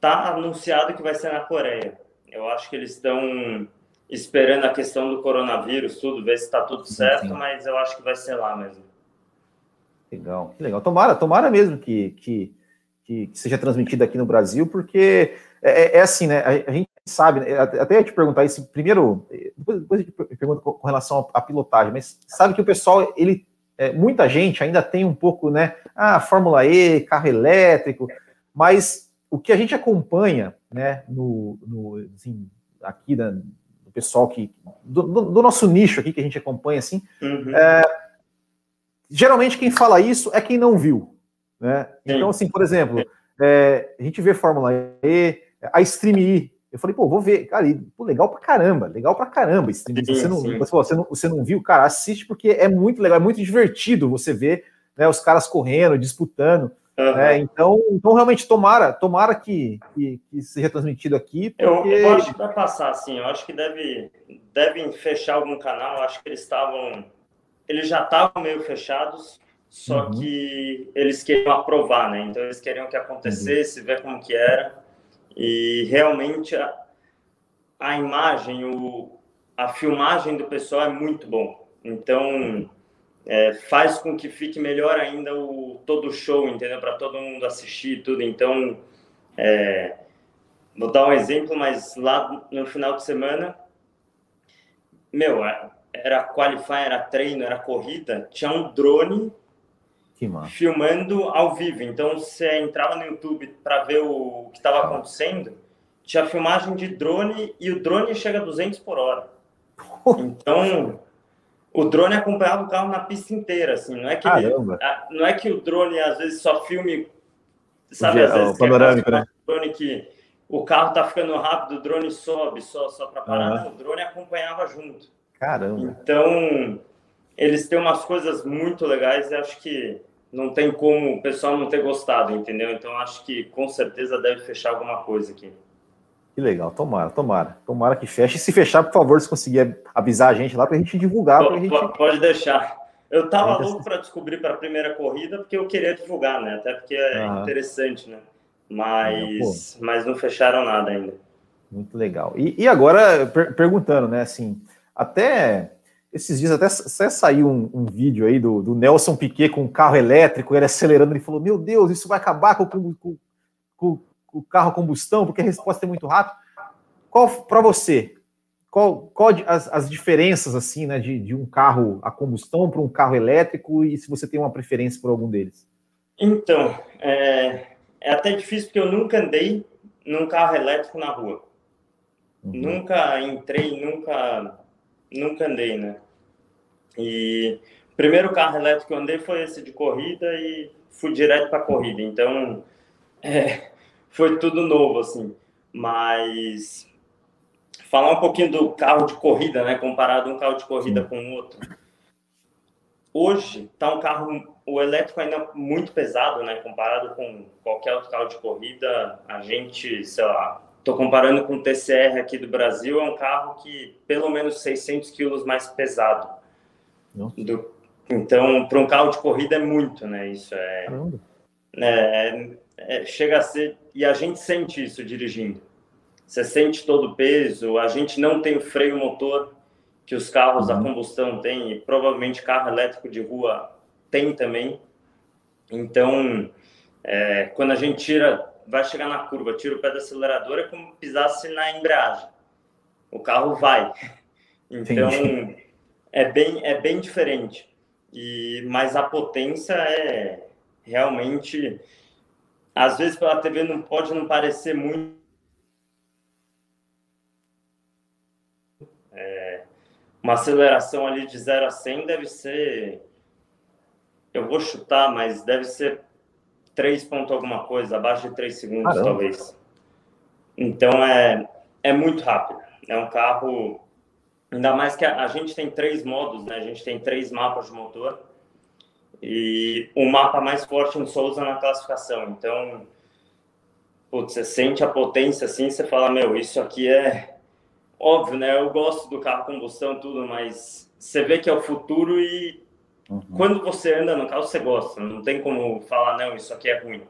S2: tá anunciado que vai ser na Coreia. Eu acho que eles estão esperando a questão do coronavírus, tudo, ver se está tudo certo, Sim. mas eu acho que vai ser lá mesmo.
S1: Legal, que legal. Tomara, tomara mesmo que, que, que, seja transmitido aqui no Brasil, porque é, é, é assim, né? A, a, gente sabe, né, até ia te perguntar isso primeiro, depois, depois eu te pergunto com, com relação à pilotagem, mas sabe que o pessoal, ele, é, muita gente ainda tem um pouco, né? Ah, Fórmula E, carro elétrico, mas o que a gente acompanha, né, no, no assim, aqui da, do pessoal que, do, do, nosso nicho aqui que a gente acompanha, assim, uhum. é, geralmente quem fala isso é quem não viu, né? Então, assim, por exemplo, é, a gente vê Fórmula E, a Stream E, eu falei, pô, vou ver. Cara, e, pô, legal pra caramba, legal pra caramba. Sim, você, não, você, falou, você, não, você não viu, cara, assiste porque é muito legal, é muito divertido você ver né, os caras correndo, disputando. Uhum. Né, então, então, realmente, tomara, tomara que, que, que seja transmitido aqui.
S2: Porque... Eu, eu, acho que vai passar, assim, eu acho que deve, devem fechar algum canal, acho que eles estavam. Eles já estavam meio fechados, só uhum. que eles queriam aprovar, né? Então eles queriam que acontecesse, uhum. ver como que era. E realmente a, a imagem, o, a filmagem do pessoal é muito bom. Então é, faz com que fique melhor ainda o todo o show, entendeu? Para todo mundo assistir tudo. Então é, vou dar um exemplo, mas lá no final de semana, meu, é, era qualify, era treino, era corrida, tinha um drone filmando ao vivo. Então, você entrava no YouTube para ver o que estava acontecendo, tinha filmagem de drone e o drone chega a 200 por hora. Então, o drone acompanhava o carro na pista inteira, assim. Não é que, não é que o drone às vezes só filme, sabe, às vezes
S1: panorâmico, né?
S2: drone que o carro tá ficando rápido, o drone sobe só só para parar, uhum. o drone acompanhava junto.
S1: Caramba.
S2: Então, eles têm umas coisas muito legais e acho que não tem como o pessoal não ter gostado, entendeu? Então acho que com certeza deve fechar alguma coisa aqui.
S1: Que legal, tomara, tomara. Tomara que feche. E se fechar, por favor, se conseguir avisar a gente lá para a gente divulgar. P gente...
S2: Pode deixar. Eu tava louco para descobrir para a primeira corrida, porque eu queria divulgar, né? Até porque é ah. interessante, né? Mas, ah, mas não fecharam nada ainda.
S1: Muito legal. E, e agora, per perguntando, né? Assim, até esses dias até, até saiu um, um, vídeo aí do, do, Nelson Piquet com um carro elétrico, ele acelerando, ele falou: Meu Deus, isso vai acabar com, com, com, com o carro a combustão, porque a resposta é muito rápida. Qual, para você, qual, qual as, as, diferenças assim, né, de, de um carro a combustão para um carro elétrico e se você tem uma preferência por algum deles?
S2: Então, é, é até difícil porque eu nunca andei num carro elétrico na rua. Uhum. Nunca entrei, nunca, nunca andei, né? E o primeiro carro elétrico que eu andei foi esse de corrida e fui direto para corrida. Então, é, foi tudo novo, assim. Mas falar um pouquinho do carro de corrida, né? Comparado um carro de corrida com outro. Hoje tá um carro, o elétrico ainda muito pesado, né? Comparado com qualquer outro carro de corrida, a gente, sei lá, tô comparando com o TCR aqui do Brasil, é um carro que pelo menos 600 quilos mais pesado. Do, então, para um carro de corrida é muito, né? Isso é, é, é, chega a ser e a gente sente isso dirigindo. Você sente todo o peso, a gente não tem o freio motor que os carros uhum. a combustão têm, e provavelmente carro elétrico de rua tem também. Então, é, quando a gente tira, vai chegar na curva, tira o pé do acelerador, é como pisasse na embreagem. O carro vai. Então, é bem, é bem diferente. E, mas a potência é realmente. Às vezes, pela TV, não pode não parecer muito uma aceleração ali de 0 a 100 deve ser. Eu vou chutar, mas deve ser 3 pontos alguma coisa, abaixo de 3 segundos, Caramba. talvez. Então é, é muito rápido. É um carro. Ainda mais que a, a gente tem três modos, né? A gente tem três mapas de motor. E o mapa mais forte a gente só usa na classificação. Então, putz, você sente a potência assim, você fala, meu, isso aqui é óbvio, né? Eu gosto do carro combustão tudo, mas você vê que é o futuro e uhum. quando você anda no carro você gosta. Não tem como falar não, isso aqui é ruim,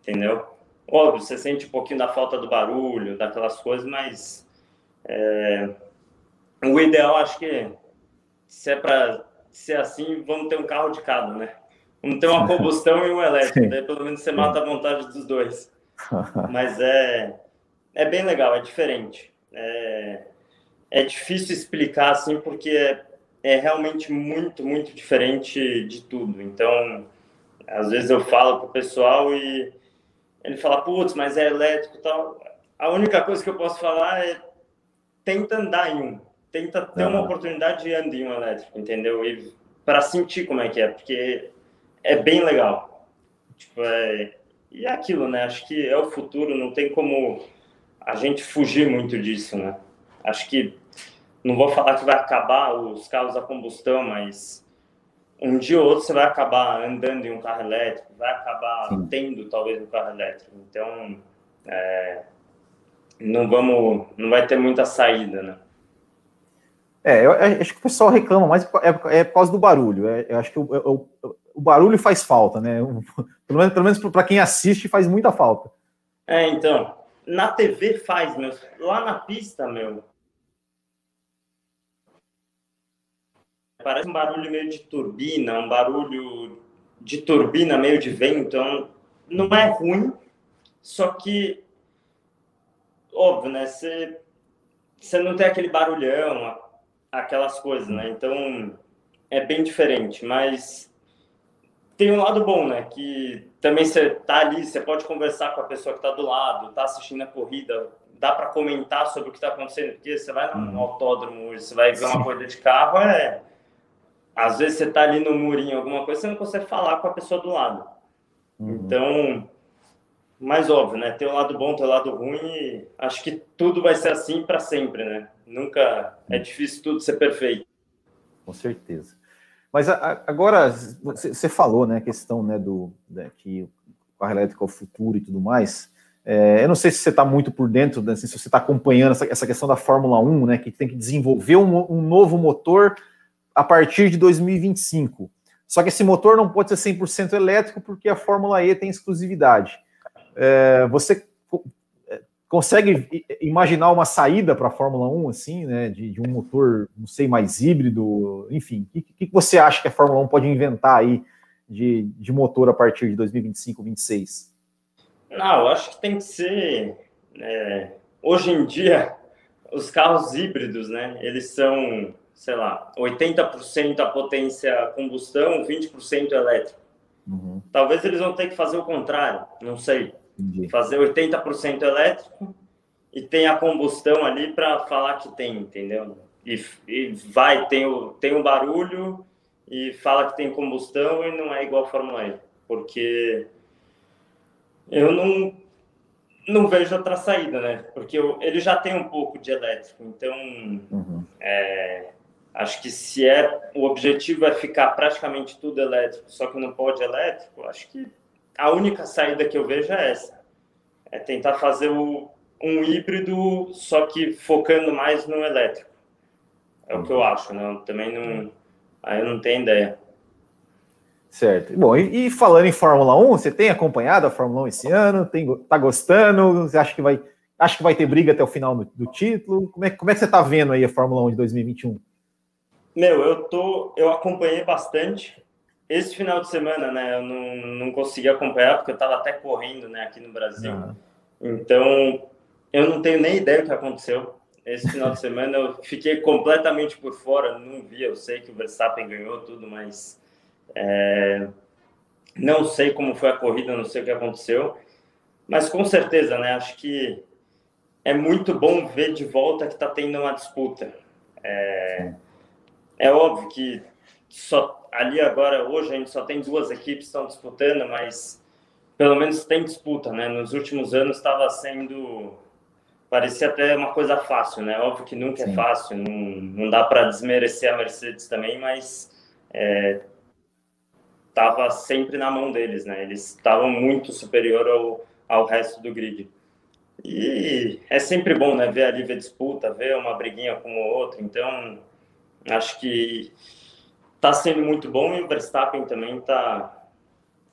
S2: entendeu? Óbvio, você sente um pouquinho da falta do barulho, daquelas coisas, mas é, o ideal acho que se é para ser assim, vamos ter um carro de cada, né? Vamos ter uma combustão e um elétrico, daí pelo menos você mata a vontade dos dois. Mas é, é bem legal, é diferente é, é difícil explicar assim, porque é, realmente muito, muito diferente de tudo. Então, às vezes eu falo para o pessoal e ele fala, putz, mas é elétrico e tal. A única coisa que eu posso falar é tenta andar em um, tenta ter uma oportunidade de andar em um elétrico, entendeu? E para sentir como é que é, porque é bem legal. Tipo, é, e é aquilo, né? Acho que é o futuro, não tem como a gente fugir muito disso, né? Acho que não vou falar que vai acabar os carros a combustão, mas um dia ou outro você vai acabar andando em um carro elétrico, vai acabar Sim. tendo talvez um carro elétrico. Então, é, não vamos, não vai ter muita saída, né?
S1: É, eu acho que o pessoal reclama, mas é, é por causa do barulho. É, eu acho que o, o, o, barulho faz falta, né? Pelo menos, pelo menos para quem assiste faz muita falta.
S2: É, então, na TV faz, meu. Lá na pista, meu. Parece um barulho meio de turbina, um barulho de turbina meio de vento. Então não é ruim, só que, óbvio, né? Você, você não tem aquele barulhão, aquelas coisas, né? Então é bem diferente, mas tem um lado bom, né? Que também você tá ali, você pode conversar com a pessoa que está do lado, tá assistindo a corrida, dá para comentar sobre o que está acontecendo, porque você vai no uhum. autódromo, você vai ver uma corrida de carro, é às vezes você tá ali no murinho, alguma coisa, você não consegue falar com a pessoa do lado. Uhum. Então, mais óbvio, né? Tem o lado bom, tem o lado ruim, acho que tudo vai ser assim para sempre, né? Nunca é difícil tudo ser perfeito.
S1: Com certeza. Mas a, agora, você falou, né, a questão né, do né, que o carro elétrico é o futuro e tudo mais. É, eu não sei se você está muito por dentro, né, se você está acompanhando essa, essa, questão da Fórmula 1, né, que tem que desenvolver um, um, novo motor a partir de 2025. Só que esse motor não pode ser 100% elétrico porque a Fórmula E tem exclusividade. É, você consegue imaginar uma saída para a Fórmula 1, assim, né, de, de, um motor, não sei, mais híbrido, enfim, o que, que, você acha que a Fórmula 1 pode inventar aí de, de motor a partir de 2025, 2026?
S2: Não, eu acho que tem que ser, é, hoje em dia, os carros híbridos, né, eles são, sei lá, 80% a potência combustão, 20% elétrico. Uhum. Talvez eles vão ter que fazer o contrário, não sei Entendi. fazer 80% elétrico e tem a combustão ali para falar que tem, entendeu? E, e, vai, tem o, tem o barulho e fala que tem combustão e não é igual a Fórmula E, porque eu não, não vejo outra saída, né? Porque eu, ele já tem um pouco de elétrico, então uhum. é, acho que se é o objetivo é ficar praticamente tudo elétrico, só que não pode elétrico, acho que a única saída que eu vejo é essa, é tentar fazer o, um híbrido, só que focando mais no elétrico. É o que eu uhum. acho, né? Também não, aí eu não tenho ideia.
S1: Certo. Bom, e, e, falando em Fórmula 1, você tem acompanhado a Fórmula 1 esse ano? Tem, tá gostando? Você acha que vai, acha que vai ter briga até o final do, do título? Como é, como é que você tá vendo aí a Fórmula 1 de 2021?
S2: Meu, eu tô, eu acompanhei bastante. Esse final de semana, né, eu não, não consegui acompanhar porque eu estava até correndo, né, aqui no Brasil. Uhum. Então, eu não tenho nem ideia do que aconteceu. Esse final de semana eu fiquei completamente por fora, não vi. Eu sei que o Verstappen ganhou tudo, mas é, não sei como foi a corrida, não sei o que aconteceu. Mas com certeza, né? Acho que é muito bom ver de volta que está tendo uma disputa. É, é óbvio que só ali agora, hoje, a gente só tem duas equipes que estão disputando, mas pelo menos tem disputa, né? Nos últimos anos estava sendo parecia até uma coisa fácil, né? Óbvio que nunca é Sim. é fácil, não, não dá para desmerecer a Mercedes também, mas é, sempre na mão deles, né? Eles estavam muito superior ao, ao resto do grid. E é sempre bom, né? Ver ali, ver disputa, ver uma briguinha com o outro. Então, acho que está sendo muito bom e o Verstappen também está.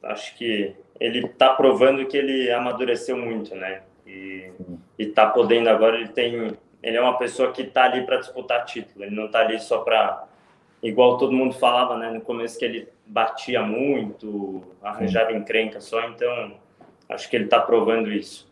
S2: Acho que ele está provando que ele amadureceu muito, né? E, e tá podendo agora, ele tem. Ele é uma pessoa que está ali para disputar título, ele não está ali só para. Igual todo mundo falava, né, no começo que ele batia muito, arranjava encrenca só, então acho que ele está provando isso.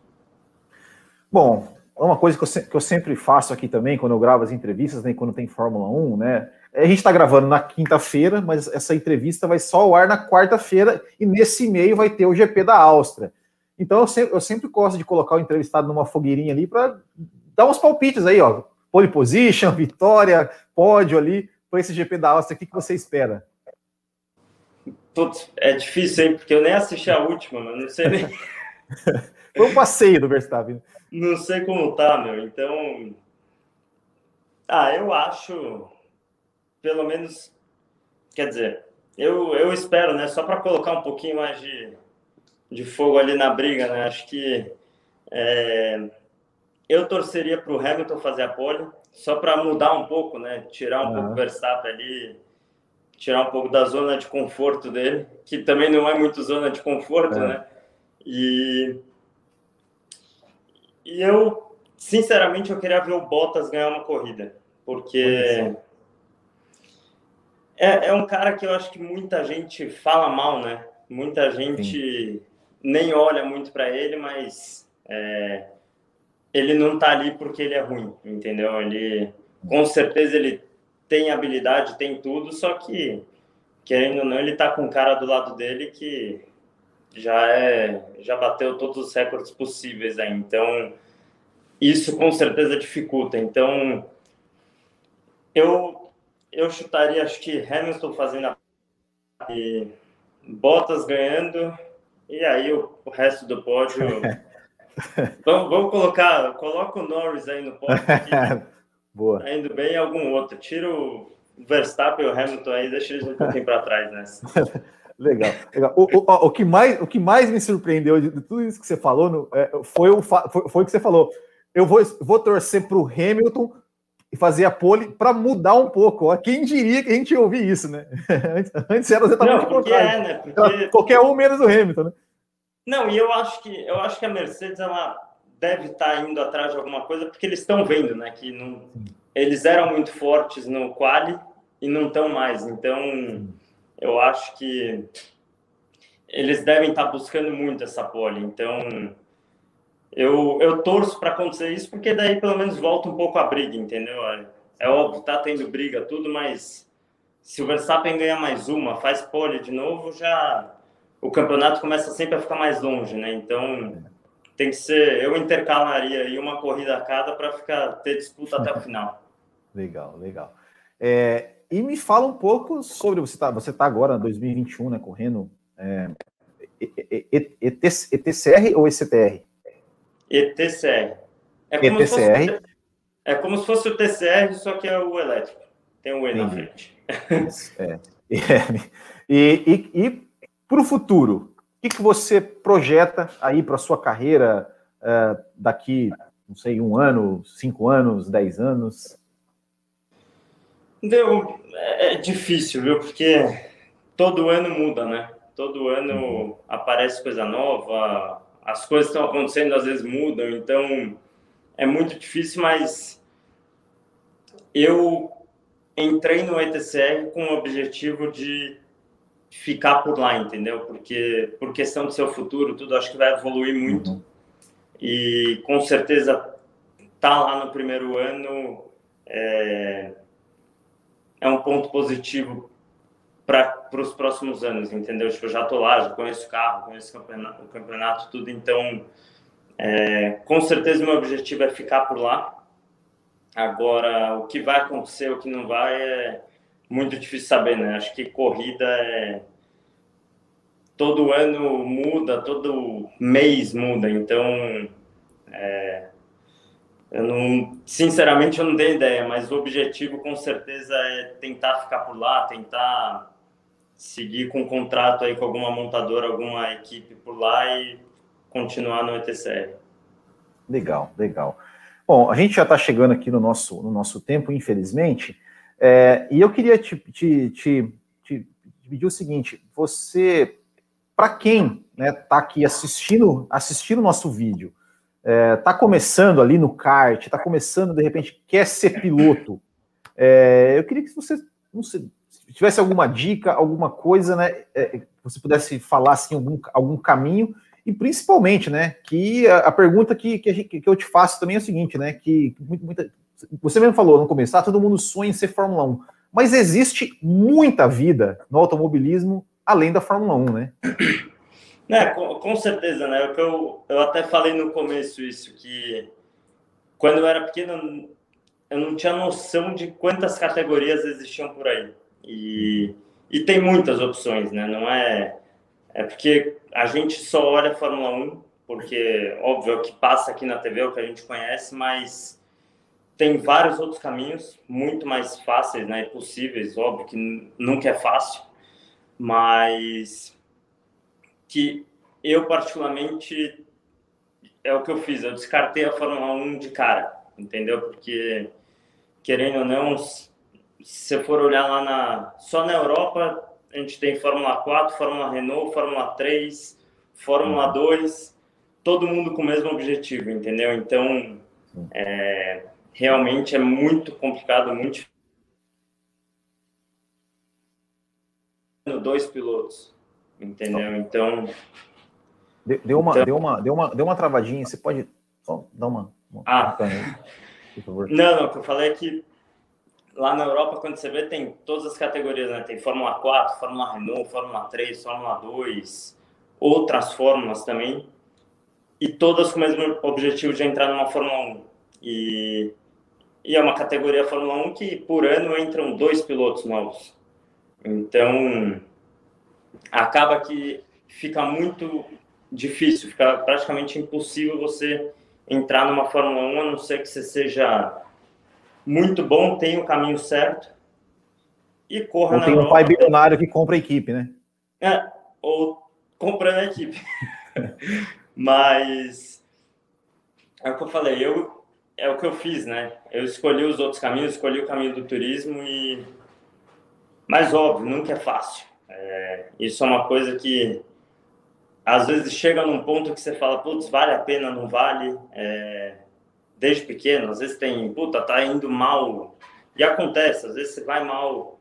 S1: Bom, uma coisa que eu, que eu, sempre faço aqui também, quando eu gravo as entrevistas, né, quando tem Fórmula 1, né? A gente está gravando na quinta-feira, mas essa entrevista vai só ao ar na quarta-feira, e nesse meio vai ter o GP da Áustria. Então eu sempre, eu sempre gosto de colocar o entrevistado numa fogueirinha ali para dar uns palpites aí, ó. Pole position, vitória, pódio ali, para esse GP da Áustria. O que, que você espera?
S2: Putz, é difícil, hein? Porque eu nem assisti a última, mas não sei nem.
S1: Foi um passeio do Verstappen.
S2: Não sei como tá, meu. Então. Ah, eu acho. Pelo menos. Quer dizer, eu, eu espero, né? Só para colocar um pouquinho mais de de fogo ali na briga, né? Acho que é, eu torceria para o Hamilton fazer a pole, só para mudar um pouco, né? Tirar um uhum. pouco o Verstappen ali, tirar um pouco da zona de conforto dele, que também não é muito zona de conforto, é. né? E, e eu, sinceramente, eu queria ver o Bottas ganhar uma corrida, porque é, é um cara que eu acho que muita gente fala mal, né? Muita gente Sim nem olha muito para ele, mas é, ele não está ali porque ele é ruim, entendeu? Ele, com certeza, ele tem habilidade, tem tudo, só que, querendo ou não, ele está com um cara do lado dele que já é, já bateu todos os recordes possíveis aí. Então, isso com certeza dificulta. Então, eu, eu chutaria, acho que Hamilton fazendo a e Bottas ganhando e aí o, o resto do pódio. vamos, vamos, colocar, coloca o Norris aí no pódio. Boa. Tá indo bem algum outro. Tira o Verstappen e o Hamilton aí, deixa eles um pouquinho para trás nessa.
S1: Legal. legal. O, o, o, que mais, o que mais me surpreendeu de tudo isso que você falou no, é, foi, o, foi, foi o que você falou. Eu vou, vou torcer para o Hamilton e fazer a pole para mudar um pouco. Ó. Quem diria que a gente ia ouvir isso, né? Antes era exatamente o contrário. É, né? Porque... Qualquer um menos o Hamilton, né?
S2: Não, e eu acho que eu acho que a Mercedes ela deve estar tá indo atrás de alguma coisa porque eles estão vendo, né, que não, eles eram muito fortes no quali e não estão mais. Então, eu acho que eles devem estar tá buscando muito essa pole. Então, eu, eu torço para acontecer isso, porque daí pelo menos volta um pouco a briga, entendeu? É, é óbvio, tá tendo briga, tudo, mas se o Verstappen ganhar mais uma, faz pole de novo, já o campeonato começa sempre a ficar mais longe, né? Então, tem que ser, eu intercalaria aí uma corrida a cada para ficar ter disputa até o final.
S1: Legal, legal. É, e me fala um pouco sobre você tá, você tá agora em 2021, né, correndo é, ETCR ou ECTR?
S2: ETCR. É como, ETCR. Fosse, é como se fosse o TCR, só que é o elétrico. Tem o E na frente.
S1: É. E, e, e para o futuro, o que, que você projeta aí para a sua carreira uh, daqui, não sei, um ano, cinco anos, dez anos?
S2: Deu, é, é difícil, viu? Porque todo ano muda, né? Todo ano aparece coisa nova, as coisas estão acontecendo, às vezes mudam, então é muito difícil, mas eu entrei no ETCR com o objetivo de ficar por lá, entendeu? Porque por questão do seu futuro, tudo acho que vai evoluir muito. Uhum. E com certeza tá lá no primeiro ano é, é um ponto positivo para os próximos anos, entendeu? Tipo, eu já tô lá, já conheço o carro, conheço o campeonato, o campeonato tudo, então é, com certeza meu objetivo é ficar por lá. Agora, o que vai acontecer, o que não vai, é muito difícil saber, né? Acho que corrida é todo ano muda, todo mês muda, então é, eu não, sinceramente eu não tenho ideia, mas o objetivo com certeza é tentar ficar por lá, tentar seguir com um contrato aí com alguma montadora, alguma equipe por lá e continuar no ETCR.
S1: Legal, legal. Bom, a gente já está chegando aqui no nosso, no nosso tempo, infelizmente, é, e eu queria te, te, te, te pedir o seguinte: você, para quem está né, tá aqui assistindo assistindo o nosso vídeo, é, tá começando ali no kart, está começando, de repente, quer ser piloto, é, eu queria que você, sei, tivesse alguma dica, alguma coisa, né, é, você pudesse falar assim, algum, algum caminho, e principalmente, né, que a, a pergunta que, que, gente, que, eu te faço também é o seguinte, né, que muita, você mesmo falou no começo, ah, todo mundo sonha em ser Fórmula 1, mas existe muita vida no automobilismo além da Fórmula 1, né?
S2: É, com, com certeza, né? O que eu, eu até falei no começo isso, que quando eu era pequeno eu não tinha noção de quantas categorias existiam por aí. E, e tem muitas opções, né? Não é. É porque a gente só olha a Fórmula 1, porque, óbvio, é o que passa aqui na TV, é o que a gente conhece, mas tem vários outros caminhos, muito mais fáceis, né, possíveis, óbvio que nunca é fácil, mas que eu particularmente é o que eu fiz, eu descartei a Fórmula 1 de cara, entendeu? Porque querendo ou não, se você for olhar lá na só na Europa, a gente tem Fórmula 4, Fórmula Renault, Fórmula 3, Fórmula 2, uhum. todo mundo com o mesmo objetivo, entendeu? Então, é, realmente é muito complicado, muito dois pilotos, entendeu? Então
S1: deu uma, então... deu uma, deu uma, deu uma travadinha. Você pode só dar uma, uma
S2: ah. favor. Não, não. O que eu falei é que lá na Europa, quando você vê, tem todas as categorias, né? Tem Fórmula 4, Fórmula Renault, Fórmula 3, Fórmula 2, outras fórmulas também, e todas com o mesmo objetivo de entrar numa Fórmula 1. E e é uma categoria Fórmula 1 que por ano entram dois pilotos novos. Então, acaba que fica muito difícil, fica praticamente impossível você entrar numa Fórmula 1, a não ser que você seja muito bom, tenha o caminho certo e corra ou
S1: na tem Europa. um pai bilionário que compra a equipe, né?
S2: É, ou comprando a equipe. Mas é o que eu falei, eu é o que eu fiz, né? Eu escolhi os outros caminhos, escolhi o caminho do turismo e. Mas óbvio, nunca é fácil. É... Isso é uma coisa que às vezes chega num ponto que você fala, putz, vale a pena, não vale. É... Desde pequeno, às vezes tem, puta, tá indo mal. E acontece, às vezes você vai mal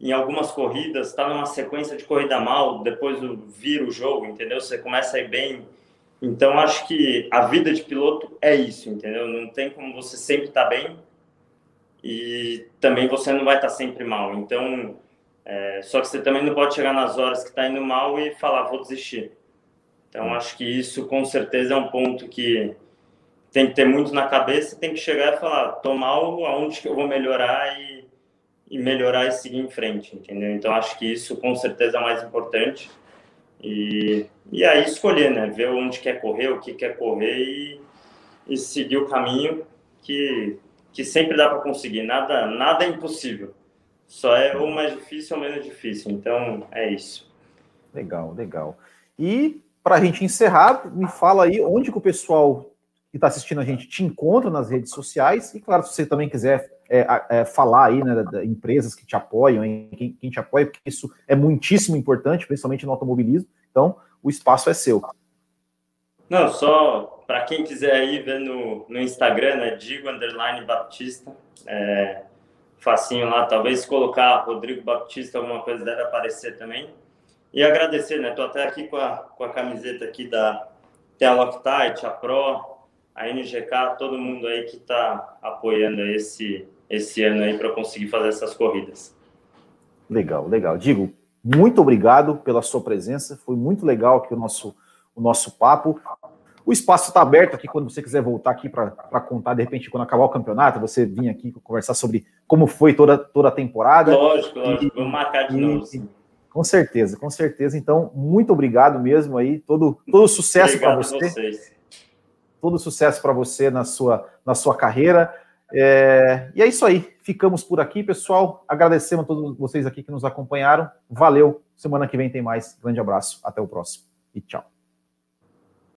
S2: em algumas corridas, tá numa sequência de corrida mal, depois vira o jogo, entendeu? Você começa a ir bem então, acho que a vida de piloto é isso, entendeu? Não tem como você sempre estar tá bem e também você não vai estar tá sempre mal. Então, é, só que você também não pode chegar nas horas que está indo mal e falar, vou desistir. Então, acho que isso com certeza é um ponto que tem que ter muito na cabeça, tem que chegar e falar, tomar aonde que eu vou melhorar e, e melhorar e seguir em frente, entendeu? Então, acho que isso com certeza é mais importante. E, e aí escolher, né? Ver onde quer correr, o que quer correr e, e seguir o caminho que, que sempre dá para conseguir. Nada, nada é impossível. Só é ou mais difícil ou menos difícil. Então, é isso.
S1: Legal, legal. E para a gente encerrar, me fala aí onde que o pessoal que está assistindo a gente te encontra nas redes sociais. E claro, se você também quiser é, é, falar aí, né, da, empresas que te apoiam, hein, quem, quem, te apoia, porque isso é muitíssimo importante, principalmente no automobilismo. Então, o espaço é seu.
S2: Não, só para quem quiser aí ver no, no Instagram, né, Digo Underline Baptista, é, facinho lá, talvez colocar Rodrigo Baptista, alguma coisa deve aparecer também. E agradecer, né? Tô até aqui com a, com a camiseta aqui da Tel Loctite, a Pro, a NGK, todo mundo aí que está apoiando esse, esse ano aí para conseguir fazer essas corridas.
S1: Legal, legal. Digo, muito obrigado pela sua presença. Foi muito legal aqui o nosso, o nosso papo. O espaço está aberto aqui quando você quiser voltar aqui para contar, de repente, quando acabar o campeonato, você vir aqui conversar sobre como foi toda, toda a temporada.
S2: Lógico, lógico. Vamos marcar de novo.
S1: Com certeza, com certeza. Então, muito obrigado mesmo aí. Todo, todo sucesso para você. Vocês. Todo sucesso para você na sua, na sua carreira. É, e é isso aí. Ficamos por aqui, pessoal. Agradecemos a todos vocês aqui que nos acompanharam. Valeu. Semana que vem tem mais. Grande abraço. Até o próximo. E tchau.